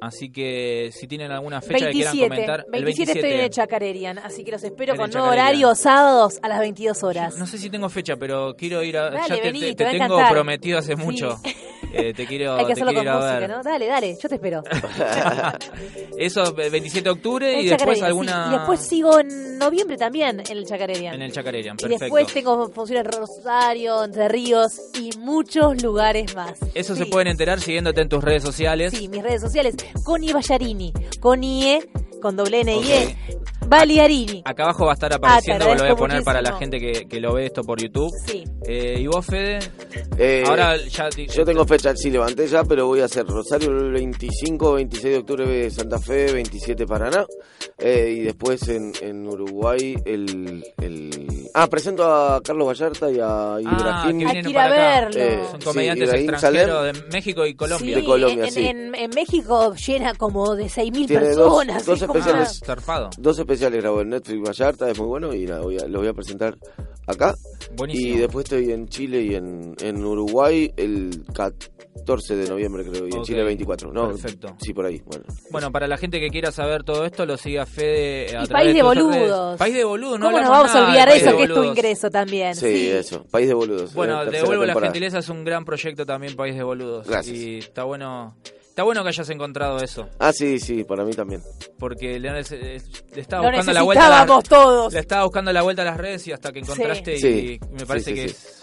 Así que si tienen alguna fecha que quieran 27, comentar. 27, el 27 estoy en el Chacarerian, así que los espero con nuevo horario sábados a las 22 horas. No sé si tengo fecha, pero quiero ir a. Dale, ya te, vení, te- tengo encantar. prometido hace Sí. Eh, te quiero, Hay que hacerlo con música, ver. ¿no? Dale, dale, yo te espero. Eso, el 27 de octubre El y después sí. alguna. Y después sigo en noviembre también en el Chacarerian. En el Chacarerian, y perfecto. después tengo funciones en Rosario, Entre Ríos y muchos lugares más. Eso Sí. se pueden enterar siguiéndote en tus redes sociales. Sí, mis redes sociales. Connie Ballarini. Connie con doble N y E. Baliarini. Acá abajo va a estar Ah, apareciendo, te lo voy a poner para la gente que, que lo ve esto por YouTube. Sí. Eh, ¿Y vos, Fede? Eh, Ahora ya. Yo tengo fecha, sí, levanté ya, pero voy a hacer Rosario el 25, 26 de octubre Santa Fe, 27 Paraná. eh, y después en, en Uruguay el, el... Ah, presento a Carlos Vallarta y a Ah, Ibrahim. vienen que ir a verlo. Eh, Son sí, comediantes Ibrahim extranjeros de México y Colombia. Sí, De Colombia, en, sí. en- en México llena como de 6.000 Tiene dos- personas. dos como especiales. Zarpado. Dos especiales grabó en Netflix Vallarta, es muy bueno y nada, voy a, lo voy a presentar acá. Buenísimo. Y después estoy en Chile y en, en Uruguay el 14 de noviembre creo, y en Chile el 24. No, perfecto. Sí, por ahí, bueno. Bueno, para la gente que quiera saber todo esto, lo sigue a Fede a Y País de redes. Boludos. País de boludos, no ¿Cómo nos vamos a nada olvidar eso que es tu ingreso también? Sí, eso, País de Boludos. Bueno, eh, devuelvo la gentileza, es un gran proyecto también, País de Boludos. Gracias. Y está bueno Está bueno que hayas encontrado eso, Ah, sí, sí, para mí también. porque le, le- le estaba Lo buscando la vuelta a las, todos. le estaba buscando la vuelta a las redes y hasta que encontraste Sí. y me Sí, parece sí, que sí. es,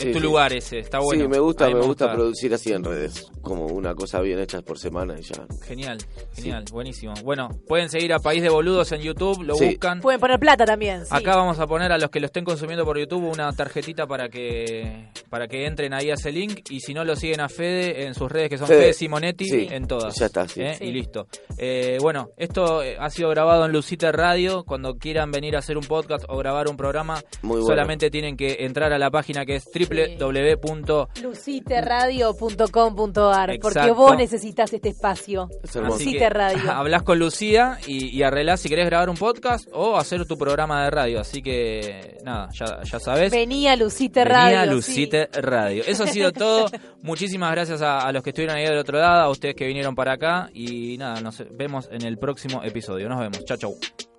Sí, es tu sí. lugar ese, está bueno. sí, me gusta, me gusta producir así en redes, como una cosa bien hecha por semana y ya. Genial, genial, buenísimo. Bueno, pueden seguir a País de Boludos en YouTube, lo Sí. buscan. Pueden poner plata también. sí. Acá vamos a poner a los que lo estén consumiendo por YouTube una tarjetita para que para que entren ahí a ese link y si no lo siguen a Fede en sus redes que son Fede, Fede Simonetti sí, en todas. ya está, sí. ¿eh? Sí. Y listo. Eh, bueno, esto eh, ha sido grabado en Lucita Radio. Cuando quieran venir a hacer un podcast o grabar un programa, Muy bueno. solamente tienen que entrar a la página que es www. luciteradio.com.ar porque vos necesitas este espacio. Es Lucite Radio. hablas con Lucía y, y arreglás si querés grabar un podcast o hacer tu programa de radio. Así que nada, ya, ya sabes. Venía Lucite Venía Radio. Lucite Radio. Eso ha sido todo. Muchísimas gracias a, a los que estuvieron ahí del otro lado, a ustedes que vinieron para acá. Y nada, nos vemos en el próximo episodio. Nos vemos. Chau, chau.